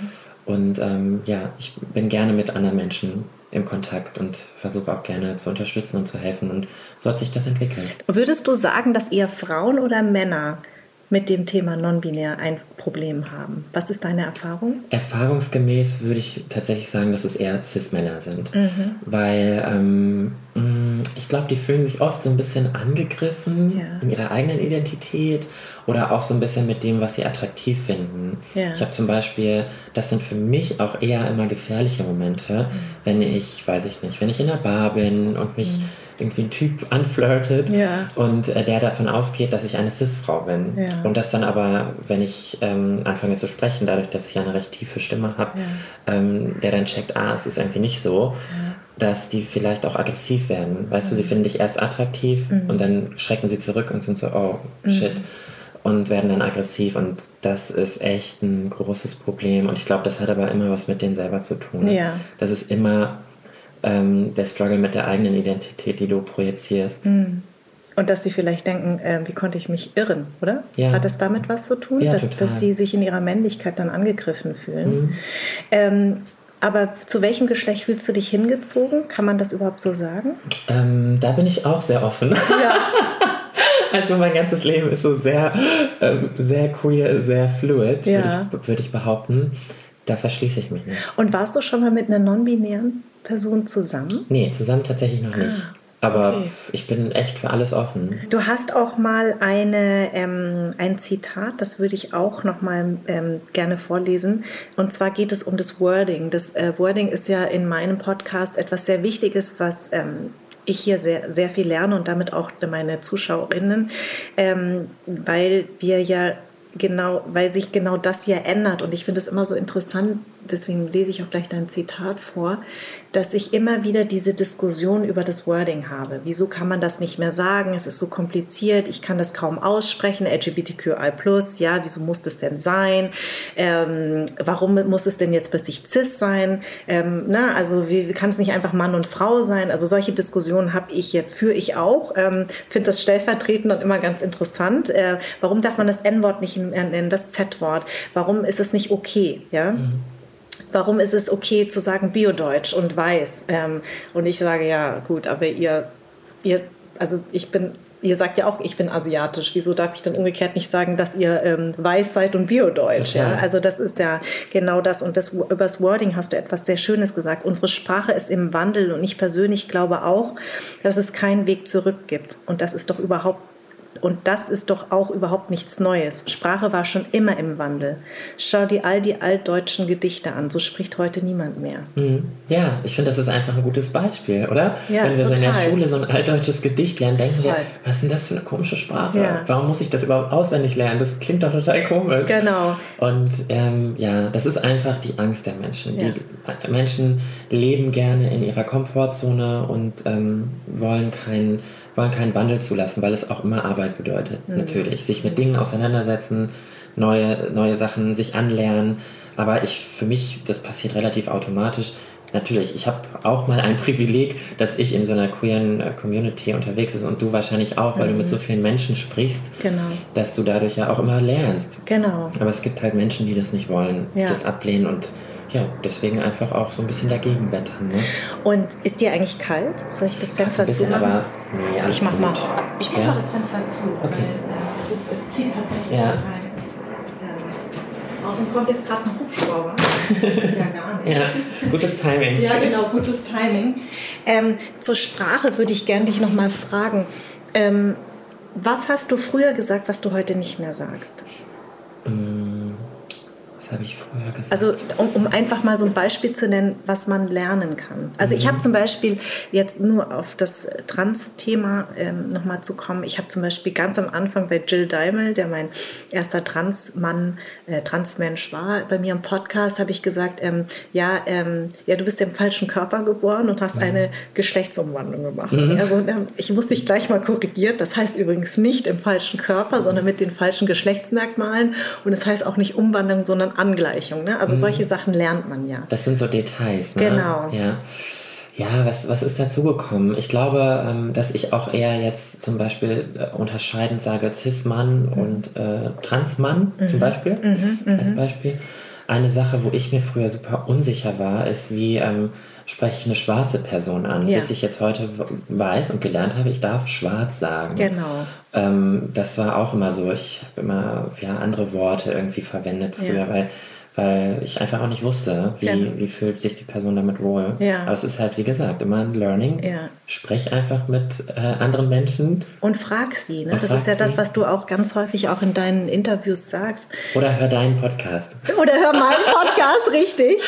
Und ähm, ja, ich bin gerne mit anderen Menschen im Kontakt und versuche auch gerne zu unterstützen und zu helfen. Und so hat sich das entwickelt. Würdest du sagen, dass eher Frauen oder Männer mit dem Thema non-binär ein Problem haben? Was ist deine Erfahrung? Erfahrungsgemäß würde ich tatsächlich sagen, dass es eher Cis-Männer sind. Mhm. Weil ähm, mh, ich glaube, die fühlen sich oft so ein bisschen angegriffen Ja. in ihrer eigenen Identität oder auch so ein bisschen mit dem, was sie attraktiv finden. Ja. Ich habe zum Beispiel, das sind für mich auch eher immer gefährliche Momente, Mhm. wenn ich, weiß ich nicht, wenn ich in der Bar bin und mich irgendwie ein Typ anflirtet Mhm. Ja. und äh, der davon ausgeht, dass ich eine Cis-Frau bin. Ja. Und das dann aber, wenn ich ähm, anfange zu sprechen, dadurch, dass ich eine recht tiefe Stimme habe, ähm, der dann checkt, ah, es ist irgendwie nicht so, dass die vielleicht auch aggressiv werden. Weißt du, sie finden dich erst attraktiv und dann schrecken sie zurück und sind so, oh, shit. und werden dann aggressiv und das ist echt ein großes Problem und ich glaube, das hat aber immer was mit denen selber zu tun. Ja. Das ist immer ähm, der Struggle mit der eigenen Identität, die du projizierst. Mhm. Und dass sie vielleicht denken, äh, wie konnte ich mich irren, oder? Ja. Hat das damit was zu tun? Ja, dass, total. dass sie sich in ihrer Männlichkeit dann angegriffen fühlen. Mhm. Ähm, aber zu welchem Geschlecht fühlst du dich hingezogen? Kann man das überhaupt so sagen? Ähm, da bin ich auch sehr offen. Ja. Also mein ganzes Leben ist so sehr, ähm, sehr queer, sehr fluid, Ja. würde ich, würd ich behaupten. Da verschließe ich mich nicht. Und warst du schon mal mit einer non-binären Person zusammen? Nee, zusammen tatsächlich noch nicht. Aber Ah, okay. f- ich bin echt für alles offen. Du hast auch mal eine, ähm, ein Zitat, das würde ich auch noch mal ähm, gerne vorlesen. Und zwar geht es um das Wording. Das äh, Wording ist ja in meinem Podcast etwas sehr Wichtiges, was ähm, ich hier sehr, sehr viel lerne und damit auch meine Zuschauerinnen, ähm, weil wir ja genau, weil sich genau das ja ändert. Und ich finde es immer so interessant, deswegen lese ich auch gleich dein Zitat vor, dass ich immer wieder diese Diskussion über das Wording habe. Wieso kann man das nicht mehr sagen? Es ist so kompliziert, ich kann das kaum aussprechen. LGBTQI+, ja, wieso muss das denn sein? Ähm, warum muss es denn jetzt plötzlich cis sein? Ähm, na, also wie kann es nicht einfach Mann und Frau sein? Also solche Diskussionen habe ich jetzt, führe ich auch. Ähm, Finde das stellvertretend und immer ganz interessant. Äh, warum darf man das N-Wort nicht nennen, das Z-Wort? Warum ist es nicht okay? Ja? Warum ist es okay zu sagen Biodeutsch und weiß? Ähm, und ich sage ja, gut, aber ihr, ihr, also ich bin, ihr sagt ja auch, ich bin asiatisch. Wieso darf ich dann umgekehrt nicht sagen, dass ihr ähm, weiß seid und Biodeutsch? Ja? Also das ist ja genau das. Und das, über das Wording hast du etwas sehr Schönes gesagt. Unsere Sprache ist im Wandel und ich persönlich glaube auch, dass es keinen Weg zurück gibt. Und das ist doch überhaupt und das ist doch auch überhaupt nichts Neues. Sprache war schon immer im Wandel. Schau dir all die altdeutschen Gedichte an. So spricht heute niemand mehr. Mhm. Ja, ich finde, das ist einfach ein gutes Beispiel, oder? Ja, Wenn wir so in der total. Schule so ein altdeutsches Gedicht lernen, denken wir, Voll. was ist denn das für eine komische Sprache? Ja. Warum muss ich das überhaupt auswendig lernen? Das klingt doch total komisch. Genau. Und ähm, ja, das ist einfach die Angst der Menschen. Ja. Die Menschen leben gerne in ihrer Komfortzone und ähm, wollen, keinen, wollen keinen Wandel zulassen, weil es auch immer Arbeit bedeutet, Mhm. natürlich. Sich mit Dingen auseinandersetzen, neue, neue Sachen sich anlernen. Aber ich, für mich, das passiert relativ automatisch. Natürlich, ich habe auch mal ein Privileg, dass ich in so einer queeren äh, Community unterwegs ist und du wahrscheinlich auch, weil du mit so vielen Menschen sprichst, Genau. dass du dadurch ja auch immer lernst. Genau. Aber es gibt halt Menschen, die das nicht wollen, die Ja. das ablehnen und ja, deswegen einfach auch so ein bisschen dagegen wettern. Ne? Und ist dir eigentlich kalt? Soll ich das Fenster Ein bisschen, zumachen? aber nee, alles ich mach gut. mal. Ich mach Ja. mal das Fenster zu. Okay. Weil, äh, es, ist, es zieht tatsächlich Ja. rein. Ähm, außen kommt jetzt gerade ein Hubschrauber. ja, gar nicht. Ja, gutes Timing. Ja, genau, gutes Timing. Ähm, zur Sprache würde ich gerne dich nochmal fragen. Ähm, was hast du früher gesagt, was du heute nicht mehr sagst? Was habe ich früher gesagt? Also um, um einfach mal so ein Beispiel zu nennen, was man lernen kann. Also ich habe zum Beispiel jetzt nur auf das Trans-Thema ähm, nochmal zu kommen. Ich habe zum Beispiel ganz am Anfang bei Jill Daimel, der mein erster Transmann, äh, Transmensch war, bei mir im Podcast habe ich gesagt, ähm, ja, ähm, ja, du bist im falschen Körper geboren und hast eine Geschlechtsumwandlung gemacht. Also ähm, ich musste dich gleich mal korrigieren. Das heißt übrigens nicht im falschen Körper, sondern mit den falschen Geschlechtsmerkmalen. Und es heißt auch nicht Umwandlung, sondern Angleichung. Ne? Also solche Sachen lernt man ja. das sind so Details. Ne? Genau. Ja. Ja, was, was ist dazugekommen? Ich glaube, ähm, dass ich auch eher jetzt zum Beispiel äh, unterscheidend sage Cis-Mann und äh, Trans-Mann zum Beispiel. als Beispiel. Eine Sache, wo ich mir früher super unsicher war, ist, wie ähm, spreche ich eine schwarze Person an? Ja. Bis ich jetzt heute weiß und gelernt habe, ich darf schwarz sagen. Genau. Ähm, das war auch immer so. Ich habe immer ja, andere Worte irgendwie verwendet früher, Ja. weil, weil ich einfach auch nicht wusste, wie, Genau. wie fühlt sich die Person damit wohl. Ja. Aber es ist halt, wie gesagt, immer ein Learning. Ja. Sprech einfach mit äh, anderen Menschen Und frag sie. Ne? Und Das frag ist ja das, was du auch ganz häufig auch in deinen Interviews sagst. oder hör deinen Podcast. Oder hör meinen Podcast, richtig.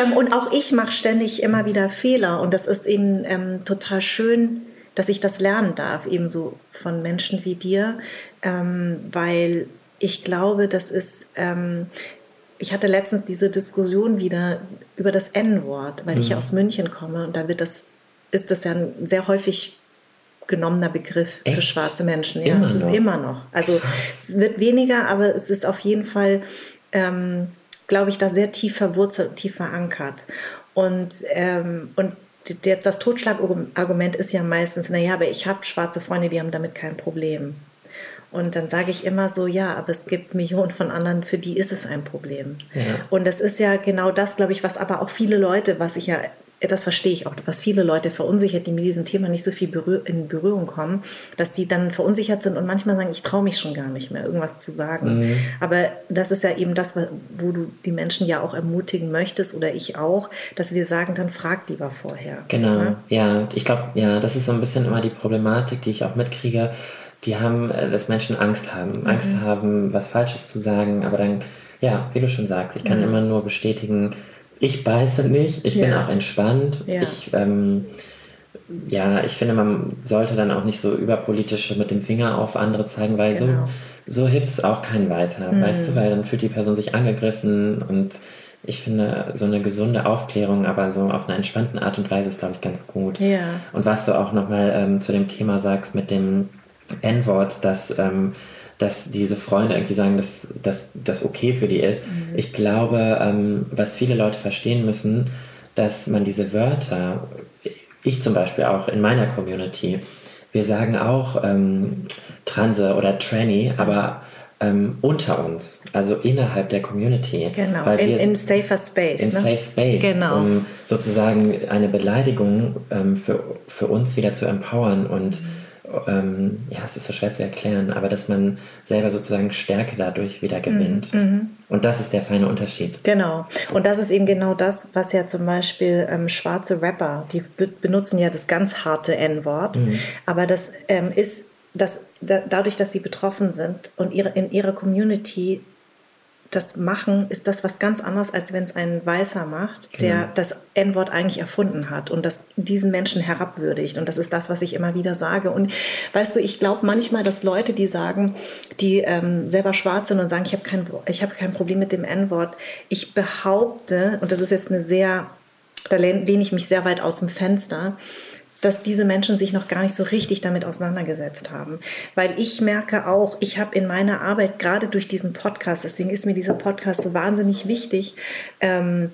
Ähm, und auch ich mache ständig immer wieder Fehler. Und das ist eben ähm, total schön, dass ich das lernen darf, ebenso von Menschen wie dir. Ähm, weil ich glaube, das ist. Ähm, ich hatte letztens diese Diskussion wieder über das N-Wort, weil ich ja aus München komme und da wird das, ist das ja sehr häufig genommener Begriff Echt? für schwarze Menschen. Ja, immer es ist noch? immer noch. Also es wird weniger, aber es ist auf jeden Fall, ähm, glaube ich, da sehr tief verwurzelt, tief verankert. Und, ähm, und der, das Totschlagargument ist ja meistens, naja, aber ich habe schwarze Freunde, die haben damit kein Problem. Und dann sage ich immer so, ja, aber es gibt Millionen von anderen, für die ist es ein Problem. Ja. Und das ist ja genau das, glaube ich, was aber auch viele Leute, was ich ja das verstehe ich auch, was viele Leute verunsichert, die mit diesem Thema nicht so viel berühr in Berührung kommen, dass sie dann verunsichert sind und manchmal sagen, ich traue mich schon gar nicht mehr, irgendwas zu sagen. Mhm. Aber das ist ja eben das, wo du die Menschen ja auch ermutigen möchtest oder ich auch, dass wir sagen, dann frag lieber vorher. Genau, ne? ja, ich glaube, ja, das ist so ein bisschen immer die Problematik, die ich auch mitkriege. Die haben, äh, dass Menschen Angst haben, mhm. Angst haben, was Falsches zu sagen, aber dann, ja, wie du schon sagst, ich kann mhm. immer nur bestätigen, ich beiße nicht, ich ja. bin auch entspannt. Ja. Ich, ähm, ja, ich finde, man sollte dann auch nicht so überpolitisch mit dem Finger auf andere zeigen, weil genau. so, so hilft es auch keinen weiter, mhm. weißt du, weil dann fühlt die Person sich angegriffen und ich finde, so eine gesunde Aufklärung, aber so auf einer entspannten Art und Weise ist, glaube ich, ganz gut. Ja. Und was du auch nochmal ähm, zu dem Thema sagst mit dem N-Wort, dass ähm, dass diese Freunde irgendwie sagen, dass das okay für die ist. Mhm. Ich glaube, ähm, was viele Leute verstehen müssen, dass man diese Wörter, ich zum Beispiel auch in meiner Community, wir sagen auch ähm, Transe oder Tranny, aber ähm, unter uns, also innerhalb der Community. Genau, weil in, in safer space. In ne? safe space, genau. um sozusagen eine Beleidigung ähm, für, für uns wieder zu empowern und mhm ähm, ja, es ist so schwer zu erklären, aber dass man selber sozusagen Stärke dadurch wieder gewinnt. Mhm. mhm. Und das ist der feine Unterschied. Genau. Und das ist eben genau das, was ja zum Beispiel ähm, schwarze Rapper, die be benutzen ja das ganz harte N-Wort, mhm. aber das ähm, ist dass da, dadurch, dass sie betroffen sind und ihre, in ihrer Community das machen, ist das was ganz anderes, als wenn es ein Weißer macht, genau. der das N-Wort eigentlich erfunden hat und das diesen Menschen herabwürdigt. Und das ist das, was ich immer wieder sage. Und weißt du, ich glaube manchmal, dass Leute, die sagen, die ähm, selber schwarz sind und sagen, ich habe kein, hab kein Problem mit dem N-Wort, ich behaupte, und das ist jetzt eine sehr, da lehne ich mich sehr weit aus dem Fenster, dass diese Menschen sich noch gar nicht so richtig damit auseinandergesetzt haben. Weil ich merke auch, ich habe in meiner Arbeit gerade durch diesen Podcast, deswegen ist mir dieser Podcast so wahnsinnig wichtig, ähm,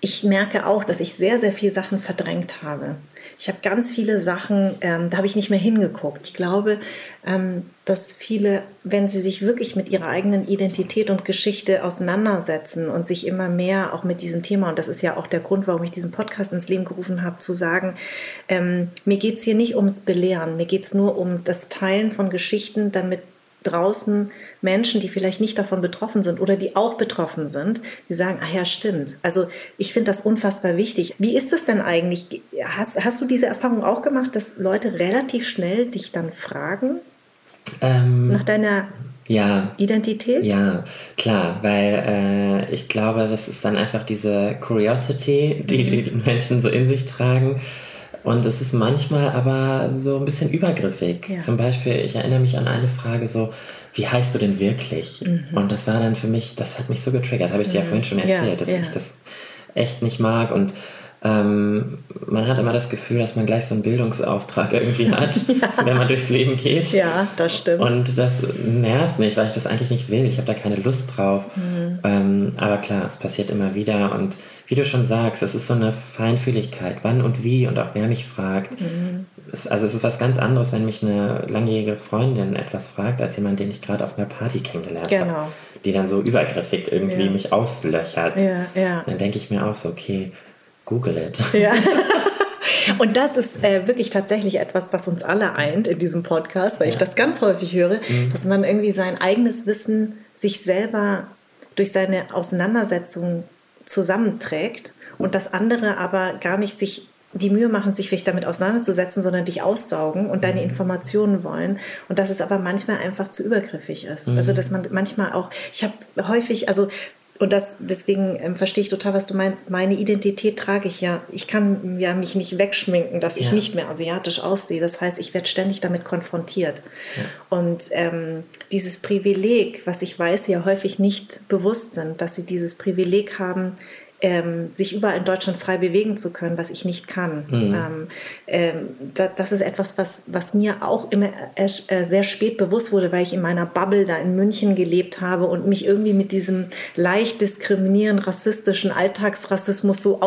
ich merke auch, dass ich sehr, sehr viele Sachen verdrängt habe. Ich habe ganz viele Sachen, ähm, da habe ich nicht mehr hingeguckt. Ich glaube, ähm, dass viele, wenn sie sich wirklich mit ihrer eigenen Identität und Geschichte auseinandersetzen und sich immer mehr auch mit diesem Thema, und das ist ja auch der Grund, warum ich diesen Podcast ins Leben gerufen habe, zu sagen, ähm, mir geht es hier nicht ums Belehren, mir geht es nur um das Teilen von Geschichten, damit draußen Menschen, die vielleicht nicht davon betroffen sind oder die auch betroffen sind, die sagen, ah ja, stimmt. Also ich finde das unfassbar wichtig. Wie ist es denn eigentlich? Hast, hast du diese Erfahrung auch gemacht, dass Leute relativ schnell dich dann fragen ähm, nach deiner ja, Identität? Ja, klar, weil äh, ich glaube, das ist dann einfach diese Curiosity, die mhm. die Menschen so in sich tragen. Und es ist manchmal aber so ein bisschen übergriffig. Ja. Zum Beispiel, ich erinnere mich an eine Frage so, wie heißt du denn wirklich? Mhm. Und das war dann für mich, das hat mich so getriggert, habe ich dir ja vorhin schon erzählt, dass ich das echt nicht mag. Und ähm, man hat immer das Gefühl, dass man gleich so einen Bildungsauftrag irgendwie hat, ja. wenn man durchs Leben geht. Ja, das stimmt. Und das nervt mich, weil ich das eigentlich nicht will. Ich habe da keine Lust drauf. Mhm. Ähm, aber klar, es passiert immer wieder. Und wie du schon sagst, es ist so eine Feinfühligkeit, wann und wie und auch wer mich fragt. Mhm. Es, also es ist was ganz anderes, wenn mich eine langjährige Freundin etwas fragt, als jemand, den ich gerade auf einer Party kennengelernt genau. habe. Die dann so übergriffig irgendwie ja. mich auslöchert. Ja, ja. Dann denke ich mir auch so, okay, Google it. Ja. Und das ist äh, wirklich tatsächlich etwas, was uns alle eint in diesem Podcast, weil ja. ich das ganz häufig höre, mhm. dass man irgendwie sein eigenes Wissen sich selber durch seine Auseinandersetzung zusammenträgt und das andere aber gar nicht sich die Mühe machen, sich vielleicht damit auseinanderzusetzen, sondern dich aussaugen und deine mhm. Informationen wollen. Und dass es aber manchmal einfach zu übergriffig ist. Mhm. Also, dass man manchmal auch, ich habe häufig, also und das, deswegen ähm, verstehe ich total, was du meinst. Meine Identität trage ich ja. Ich kann ja mich nicht wegschminken, dass ich ja. nicht mehr asiatisch aussehe. Das heißt, ich werde ständig damit konfrontiert. Ja. Und ähm, dieses Privileg, was ich weiß, ja häufig nicht bewusst sind, dass sie dieses Privileg haben, ähm, sich überall in Deutschland frei bewegen zu können, was ich nicht kann. Mhm. Ähm, ähm, da, das ist etwas, was, was mir auch immer äh, sehr spät bewusst wurde, weil ich in meiner Bubble da in München gelebt habe und mich irgendwie mit diesem leicht diskriminierenden, rassistischen Alltagsrassismus so,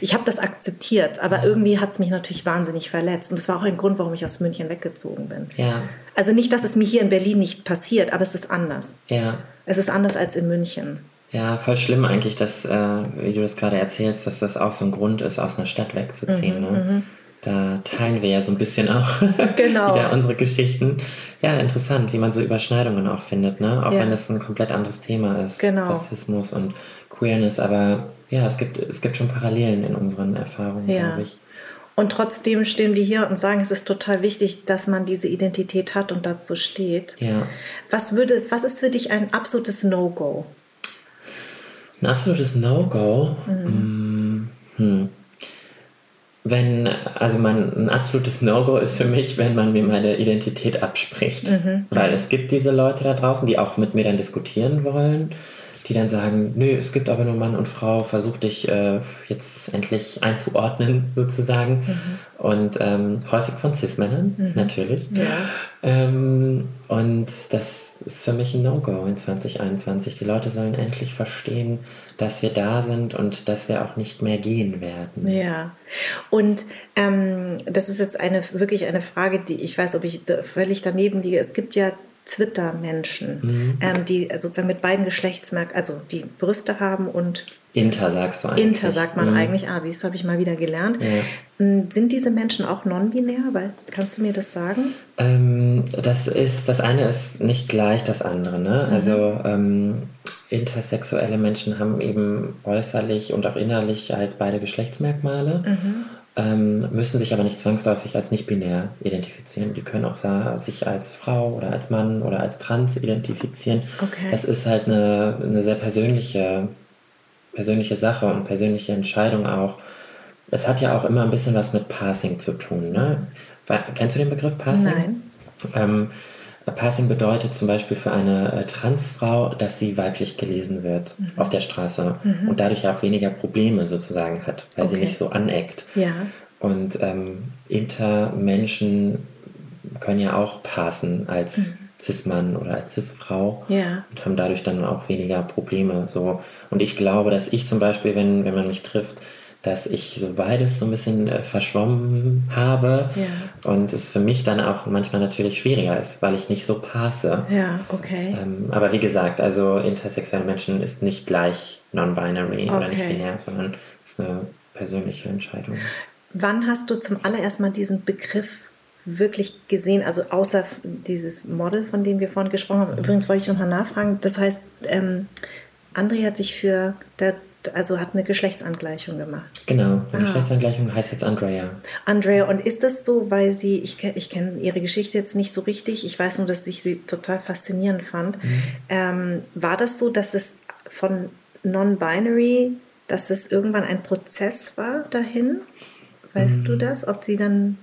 ich habe das akzeptiert, aber irgendwie hat es mich natürlich wahnsinnig verletzt. Und das war auch ein Grund, warum ich aus München weggezogen bin. Ja. Also nicht, dass es mir hier in Berlin nicht passiert, aber es ist anders. Ja. Es ist anders als in München. Ja, voll schlimm eigentlich, dass, äh, wie du das gerade erzählst, dass das auch so ein Grund ist, aus einer Stadt wegzuziehen. Mhm, ne? Mhm. Da teilen wir ja so ein bisschen auch genau. wieder unsere Geschichten. Ja, interessant, wie man so Überschneidungen auch findet, ne? Auch ja. wenn es ein komplett anderes Thema ist. Genau. Rassismus und Queerness, aber ja, es gibt, es gibt schon Parallelen in unseren Erfahrungen, ja. glaube ich. Und trotzdem stehen wir hier und sagen, es ist total wichtig, dass man diese Identität hat und dazu steht. Ja. Was, würde es, was ist für dich ein absolutes No-Go? Ein absolutes No-Go. Mhm. Hm. Wenn, also mein, ein absolutes No-Go ist für mich, wenn man mir meine Identität abspricht. Mhm. Weil es gibt diese Leute da draußen, die auch mit mir dann diskutieren wollen, die dann sagen, nö, es gibt aber nur Mann und Frau, versuch dich äh, jetzt endlich einzuordnen sozusagen. Mhm. Und ähm, häufig von Cis-Männern, mhm. natürlich. Ja. Ähm, und das ist für mich ein No-Go in 2021. Die Leute sollen endlich verstehen, dass wir da sind und dass wir auch nicht mehr gehen werden. Ja, und ähm, das ist jetzt eine wirklich eine Frage, die ich weiß, ob ich völlig daneben liege. Es gibt ja Twitter-Menschen, mhm. ähm, die sozusagen mit beiden Geschlechtsmerkmalen, also die Brüste haben und Inter sagst du eigentlich. Inter sagt man mhm. eigentlich. Ah, siehst du, habe ich mal wieder gelernt. Ja. Hm, sind diese Menschen auch non-binär? kannst du mir das sagen? Ähm, das ist, das eine ist nicht gleich das andere. Ne? Mhm. Also ähm, intersexuelle Menschen haben eben äußerlich und auch innerlich halt beide Geschlechtsmerkmale. Mhm. Ähm, müssen sich aber nicht zwangsläufig als nicht binär identifizieren. Die können auch sich als Frau oder als Mann oder als Trans identifizieren. Okay. Das ist halt eine, eine sehr persönliche persönliche Sache und persönliche Entscheidung auch. Es hat ja auch immer ein bisschen was mit Passing zu tun. Ne? Kennst du den Begriff Passing? Nein. Ähm, Passing bedeutet zum Beispiel für eine äh, Transfrau, dass sie weiblich gelesen wird mhm. auf der Straße mhm. und dadurch auch weniger Probleme sozusagen hat, weil okay. sie nicht so aneckt. Ja. Und ähm, Intermenschen können ja auch passen als mhm. Cis-Mann oder als Cis-Frau ja. und haben dadurch dann auch weniger Probleme. So. Und ich glaube, dass ich zum Beispiel, wenn, wenn man mich trifft, dass ich so beides so ein bisschen äh, verschwommen habe ja. und es für mich dann auch manchmal natürlich schwieriger ist, weil ich nicht so passe. Ja, okay. Ähm, aber wie gesagt, also intersexuelle Menschen ist nicht gleich non-binary okay. oder nicht binär, sondern es ist eine persönliche Entscheidung. Wann hast du zum allerersten Mal diesen Begriff wirklich gesehen, also außer dieses Model, von dem wir vorhin gesprochen haben. Übrigens wollte ich noch mal nachfragen, das heißt, ähm, André hat sich für, der, also hat eine Geschlechtsangleichung gemacht. Genau, eine ah. Geschlechtsangleichung heißt jetzt Andrea. Andrea, und ist das so, weil sie, ich, ich kenne ihre Geschichte jetzt nicht so richtig, ich weiß nur, dass ich sie total faszinierend fand. Mhm. Ähm, war das so, dass es von Non-Binary, dass es irgendwann ein Prozess war dahin? Weißt mhm. du das? Ob sie dann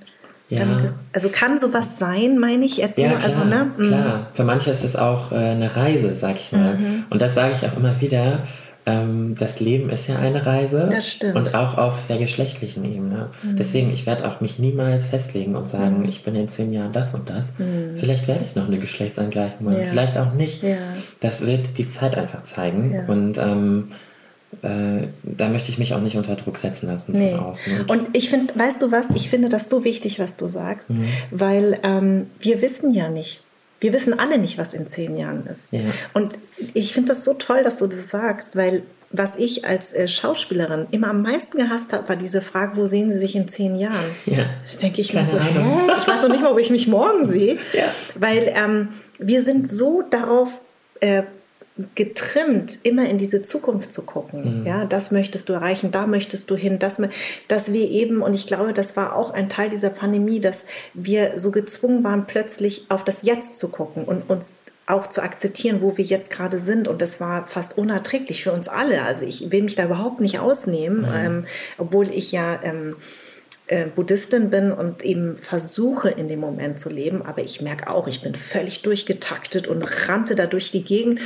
ja. also kann sowas sein, meine ich? Erzähl ja, klar, also, ne? Mhm. klar. Für manche ist es auch äh, eine Reise, sag ich mal. Mhm. Und das sage ich auch immer wieder. Ähm, das Leben ist ja eine Reise. Das stimmt. Und auch auf der geschlechtlichen Ebene. Mhm. Deswegen, ich werde auch mich niemals festlegen und sagen, mhm. ich bin in zehn Jahren das und das. Mhm. Vielleicht werde ich noch eine Geschlechtsangleichung machen, ja. vielleicht auch nicht. Ja. Das wird die Zeit einfach zeigen. Und ähm, äh, da möchte ich mich auch nicht unter Druck setzen lassen nee. von außen. Und, und ich finde, weißt du was, ich finde das so wichtig, was du sagst, mhm. weil ähm, wir wissen ja nicht. Wir wissen alle nicht, was in zehn Jahren ist. Ja. Und ich finde das so toll, dass du das sagst, weil was ich als äh, Schauspielerin immer am meisten gehasst habe, war diese Frage, wo sehen Sie sich in zehn Jahren? Ja. Das denke ich mir so, hä? Ich weiß noch nicht mal, ob ich mich morgen sehe. Ja. Weil ähm, wir sind so darauf äh, getrimmt, immer in diese Zukunft zu gucken. Mhm. Ja, das möchtest du erreichen, da möchtest du hin, dass, dass wir eben, und ich glaube, das war auch ein Teil dieser Pandemie, dass wir so gezwungen waren, plötzlich auf das Jetzt zu gucken und uns auch zu akzeptieren, wo wir jetzt gerade sind. Und das war fast unerträglich für uns alle. Also ich will mich da überhaupt nicht ausnehmen, mhm. ähm, obwohl ich ja ähm, äh, Buddhistin bin und eben versuche in dem Moment zu leben. Aber ich merke auch, ich bin völlig durchgetaktet und rannte da durch die Gegend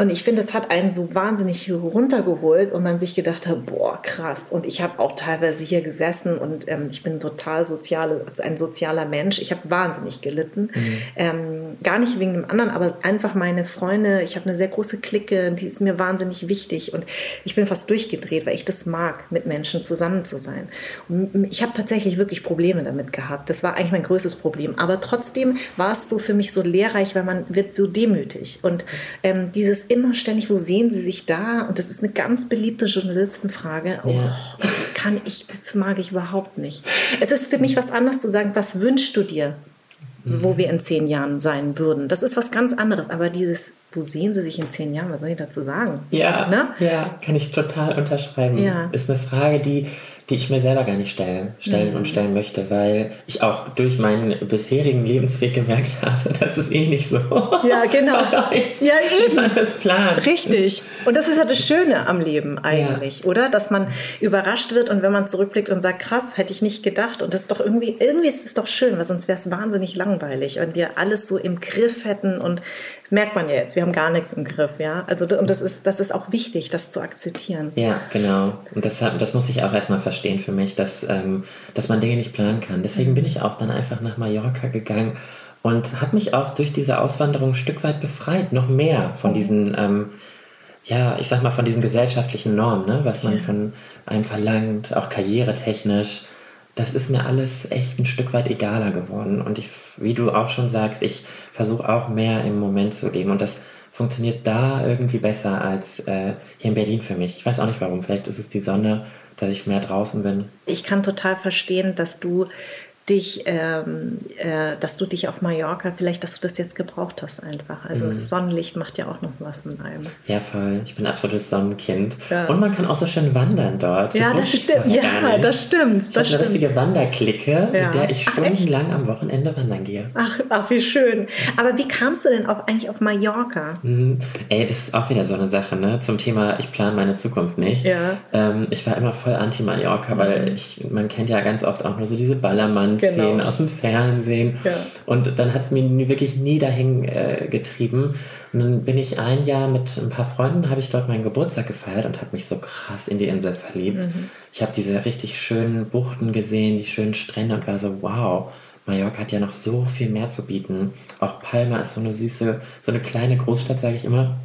Und ich finde, es hat einen so wahnsinnig runtergeholt und man sich gedacht hat, boah, krass. Und ich habe auch teilweise hier gesessen und ähm, ich bin total soziale, ein sozialer Mensch. Ich habe wahnsinnig gelitten. Mhm. Ähm, gar nicht wegen dem anderen, aber einfach meine Freunde. Ich habe eine sehr große Clique, die ist mir wahnsinnig wichtig. Und ich bin fast durchgedreht, weil ich das mag, mit Menschen zusammen zu sein. Und ich habe tatsächlich wirklich Probleme damit gehabt. Das war eigentlich mein größtes Problem. Aber trotzdem war es so für mich so lehrreich, weil man wird so demütig. Und ähm, dieses immer ständig, wo sehen Sie sich da? Und das ist eine ganz beliebte Journalistenfrage. Oh, ja. kann ich, das mag ich überhaupt nicht. Es ist für mich was anderes zu sagen, was wünschst du dir? wo wir in zehn Jahren sein würden. Das ist was ganz anderes. Aber dieses, wo sehen Sie sich in zehn Jahren? Was soll ich dazu sagen? Ja, also, ne? ja kann ich total unterschreiben. Ja. Ist eine Frage, die die ich mir selber gar nicht stellen, stellen mhm. und stellen möchte, weil ich auch durch meinen bisherigen Lebensweg gemerkt habe, dass es eh nicht so. Ja, genau. ja, eben. Man das plant. Richtig. Und das ist ja das Schöne am Leben eigentlich, ja. oder? Dass man überrascht wird und wenn man zurückblickt und sagt, krass, hätte ich nicht gedacht. Und das ist doch irgendwie, irgendwie ist es doch schön, weil sonst wäre es wahnsinnig langweilig, wenn wir alles so im Griff hätten und merkt man ja jetzt, wir haben gar nichts im Griff, ja. Also und das ist, das ist auch wichtig, das zu akzeptieren. Ja, genau. Und das, das muss ich auch erstmal verstehen für mich, dass, ähm, dass man Dinge nicht planen kann. Deswegen bin ich auch dann einfach nach Mallorca gegangen und habe mich auch durch diese Auswanderung ein Stück weit befreit, noch mehr von diesen, ähm, ja, ich sag mal, von diesen gesellschaftlichen Normen, ne? was man von einem verlangt, auch karrieretechnisch das ist mir alles echt ein Stück weit egaler geworden. Und ich, wie du auch schon sagst, ich versuche auch mehr im Moment zu leben. Und das funktioniert da irgendwie besser als äh, hier in Berlin für mich. Ich weiß auch nicht warum. Vielleicht ist es die Sonne, dass ich mehr draußen bin. Ich kann total verstehen, dass du dich, ähm, äh, dass du dich auf Mallorca, vielleicht, dass du das jetzt gebraucht hast einfach. Also mhm. Sonnenlicht macht ja auch noch was mit einem. Ja, voll. Ich bin absolutes Sonnenkind. Ja. Und man kann auch so schön wandern dort. Das ja, das stimmt. Ja, das stimmt. Ich habe eine richtige Wanderklicke, ja. mit der ich stundenlang am Wochenende wandern gehe. Ach, ach, wie schön. Aber wie kamst du denn auf, eigentlich auf Mallorca? Mhm. Ey, das ist auch wieder so eine Sache, ne? Zum Thema, ich plane meine Zukunft nicht. Ja. Ähm, ich war immer voll anti-Mallorca, weil mhm. ich, man kennt ja ganz oft auch nur so diese Ballermann Szenen genau. aus dem Fernsehen. Ja. Und dann hat es mich wirklich nie dahin äh, getrieben. Und dann bin ich ein Jahr mit ein paar Freunden, habe ich dort meinen Geburtstag gefeiert und habe mich so krass in die Insel verliebt. Mhm. Ich habe diese richtig schönen Buchten gesehen, die schönen Strände und war so, wow. Mallorca hat ja noch so viel mehr zu bieten. Auch Palma ist so eine süße, so eine kleine Großstadt, sage ich immer.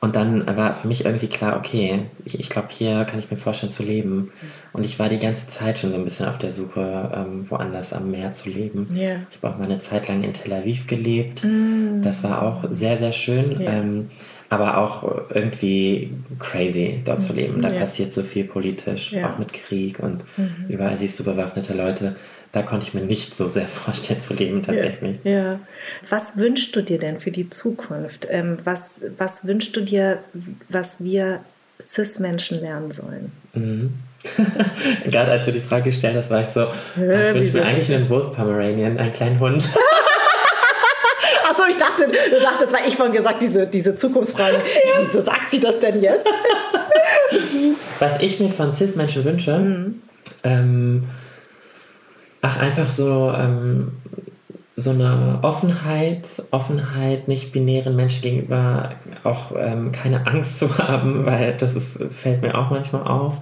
Und dann war für mich irgendwie klar, okay, ich, ich glaube, hier kann ich mir vorstellen zu leben. Und ich war die ganze Zeit schon so ein bisschen auf der Suche, ähm, woanders am Meer zu leben. Yeah. Ich habe auch mal eine Zeit lang in Tel Aviv gelebt. Mm. Das war auch sehr, sehr schön. Yeah. Ähm, aber auch irgendwie crazy dort zu leben. Da yeah. passiert so viel politisch, auch mit Krieg und mhm. überall siehst du bewaffnete Leute da konnte ich mir nicht so sehr vorstellen zu leben tatsächlich. Ja, ja. Was wünschst du dir denn für die Zukunft? Ähm, was, was wünschst du dir, was wir CIS-Menschen lernen sollen? Mhm. Gerade als du die Frage gestellt hast, war ich so, äh, ich wünsche mir eigentlich einen Wolf Pomeranian, einen kleinen Hund. Achso, ich dachte, du dachtest, weil ich vorhin gesagt, diese, diese Zukunftsfragen, ja. wieso sagt sie das denn jetzt? Was ich mir von CIS-Menschen wünsche, mhm. ähm, Ach, einfach so, ähm, so eine Offenheit, Offenheit nicht binären Menschen gegenüber, auch ähm, keine Angst zu haben, weil das ist, fällt mir auch manchmal auf.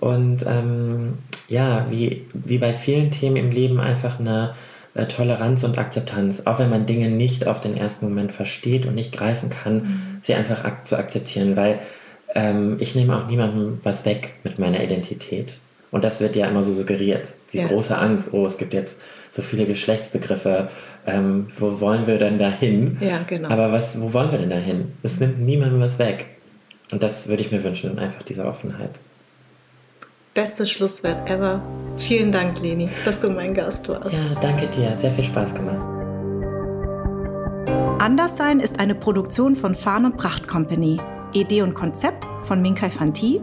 Und ähm, ja, wie, wie bei vielen Themen im Leben einfach eine äh, Toleranz und Akzeptanz, auch wenn man Dinge nicht auf den ersten Moment versteht und nicht greifen kann, mhm. sie einfach ak zu akzeptieren, weil ähm, ich nehme auch niemandem was weg mit meiner Identität. Und das wird ja immer so suggeriert. Die ja. große Angst, oh, es gibt jetzt so viele Geschlechtsbegriffe. Ähm, wo wollen wir denn da hin? Ja, genau. Aber was, wo wollen wir denn da hin? Es nimmt niemandem was weg. Und das würde ich mir wünschen, einfach diese Offenheit. Bestes Schlusswort ever. Vielen Dank, Leni, dass du mein Gast warst. Ja, danke dir. Hat sehr viel Spaß gemacht. Anderssein ist eine Produktion von Farn und Pracht Company. Idee und Konzept von Minkai Fanti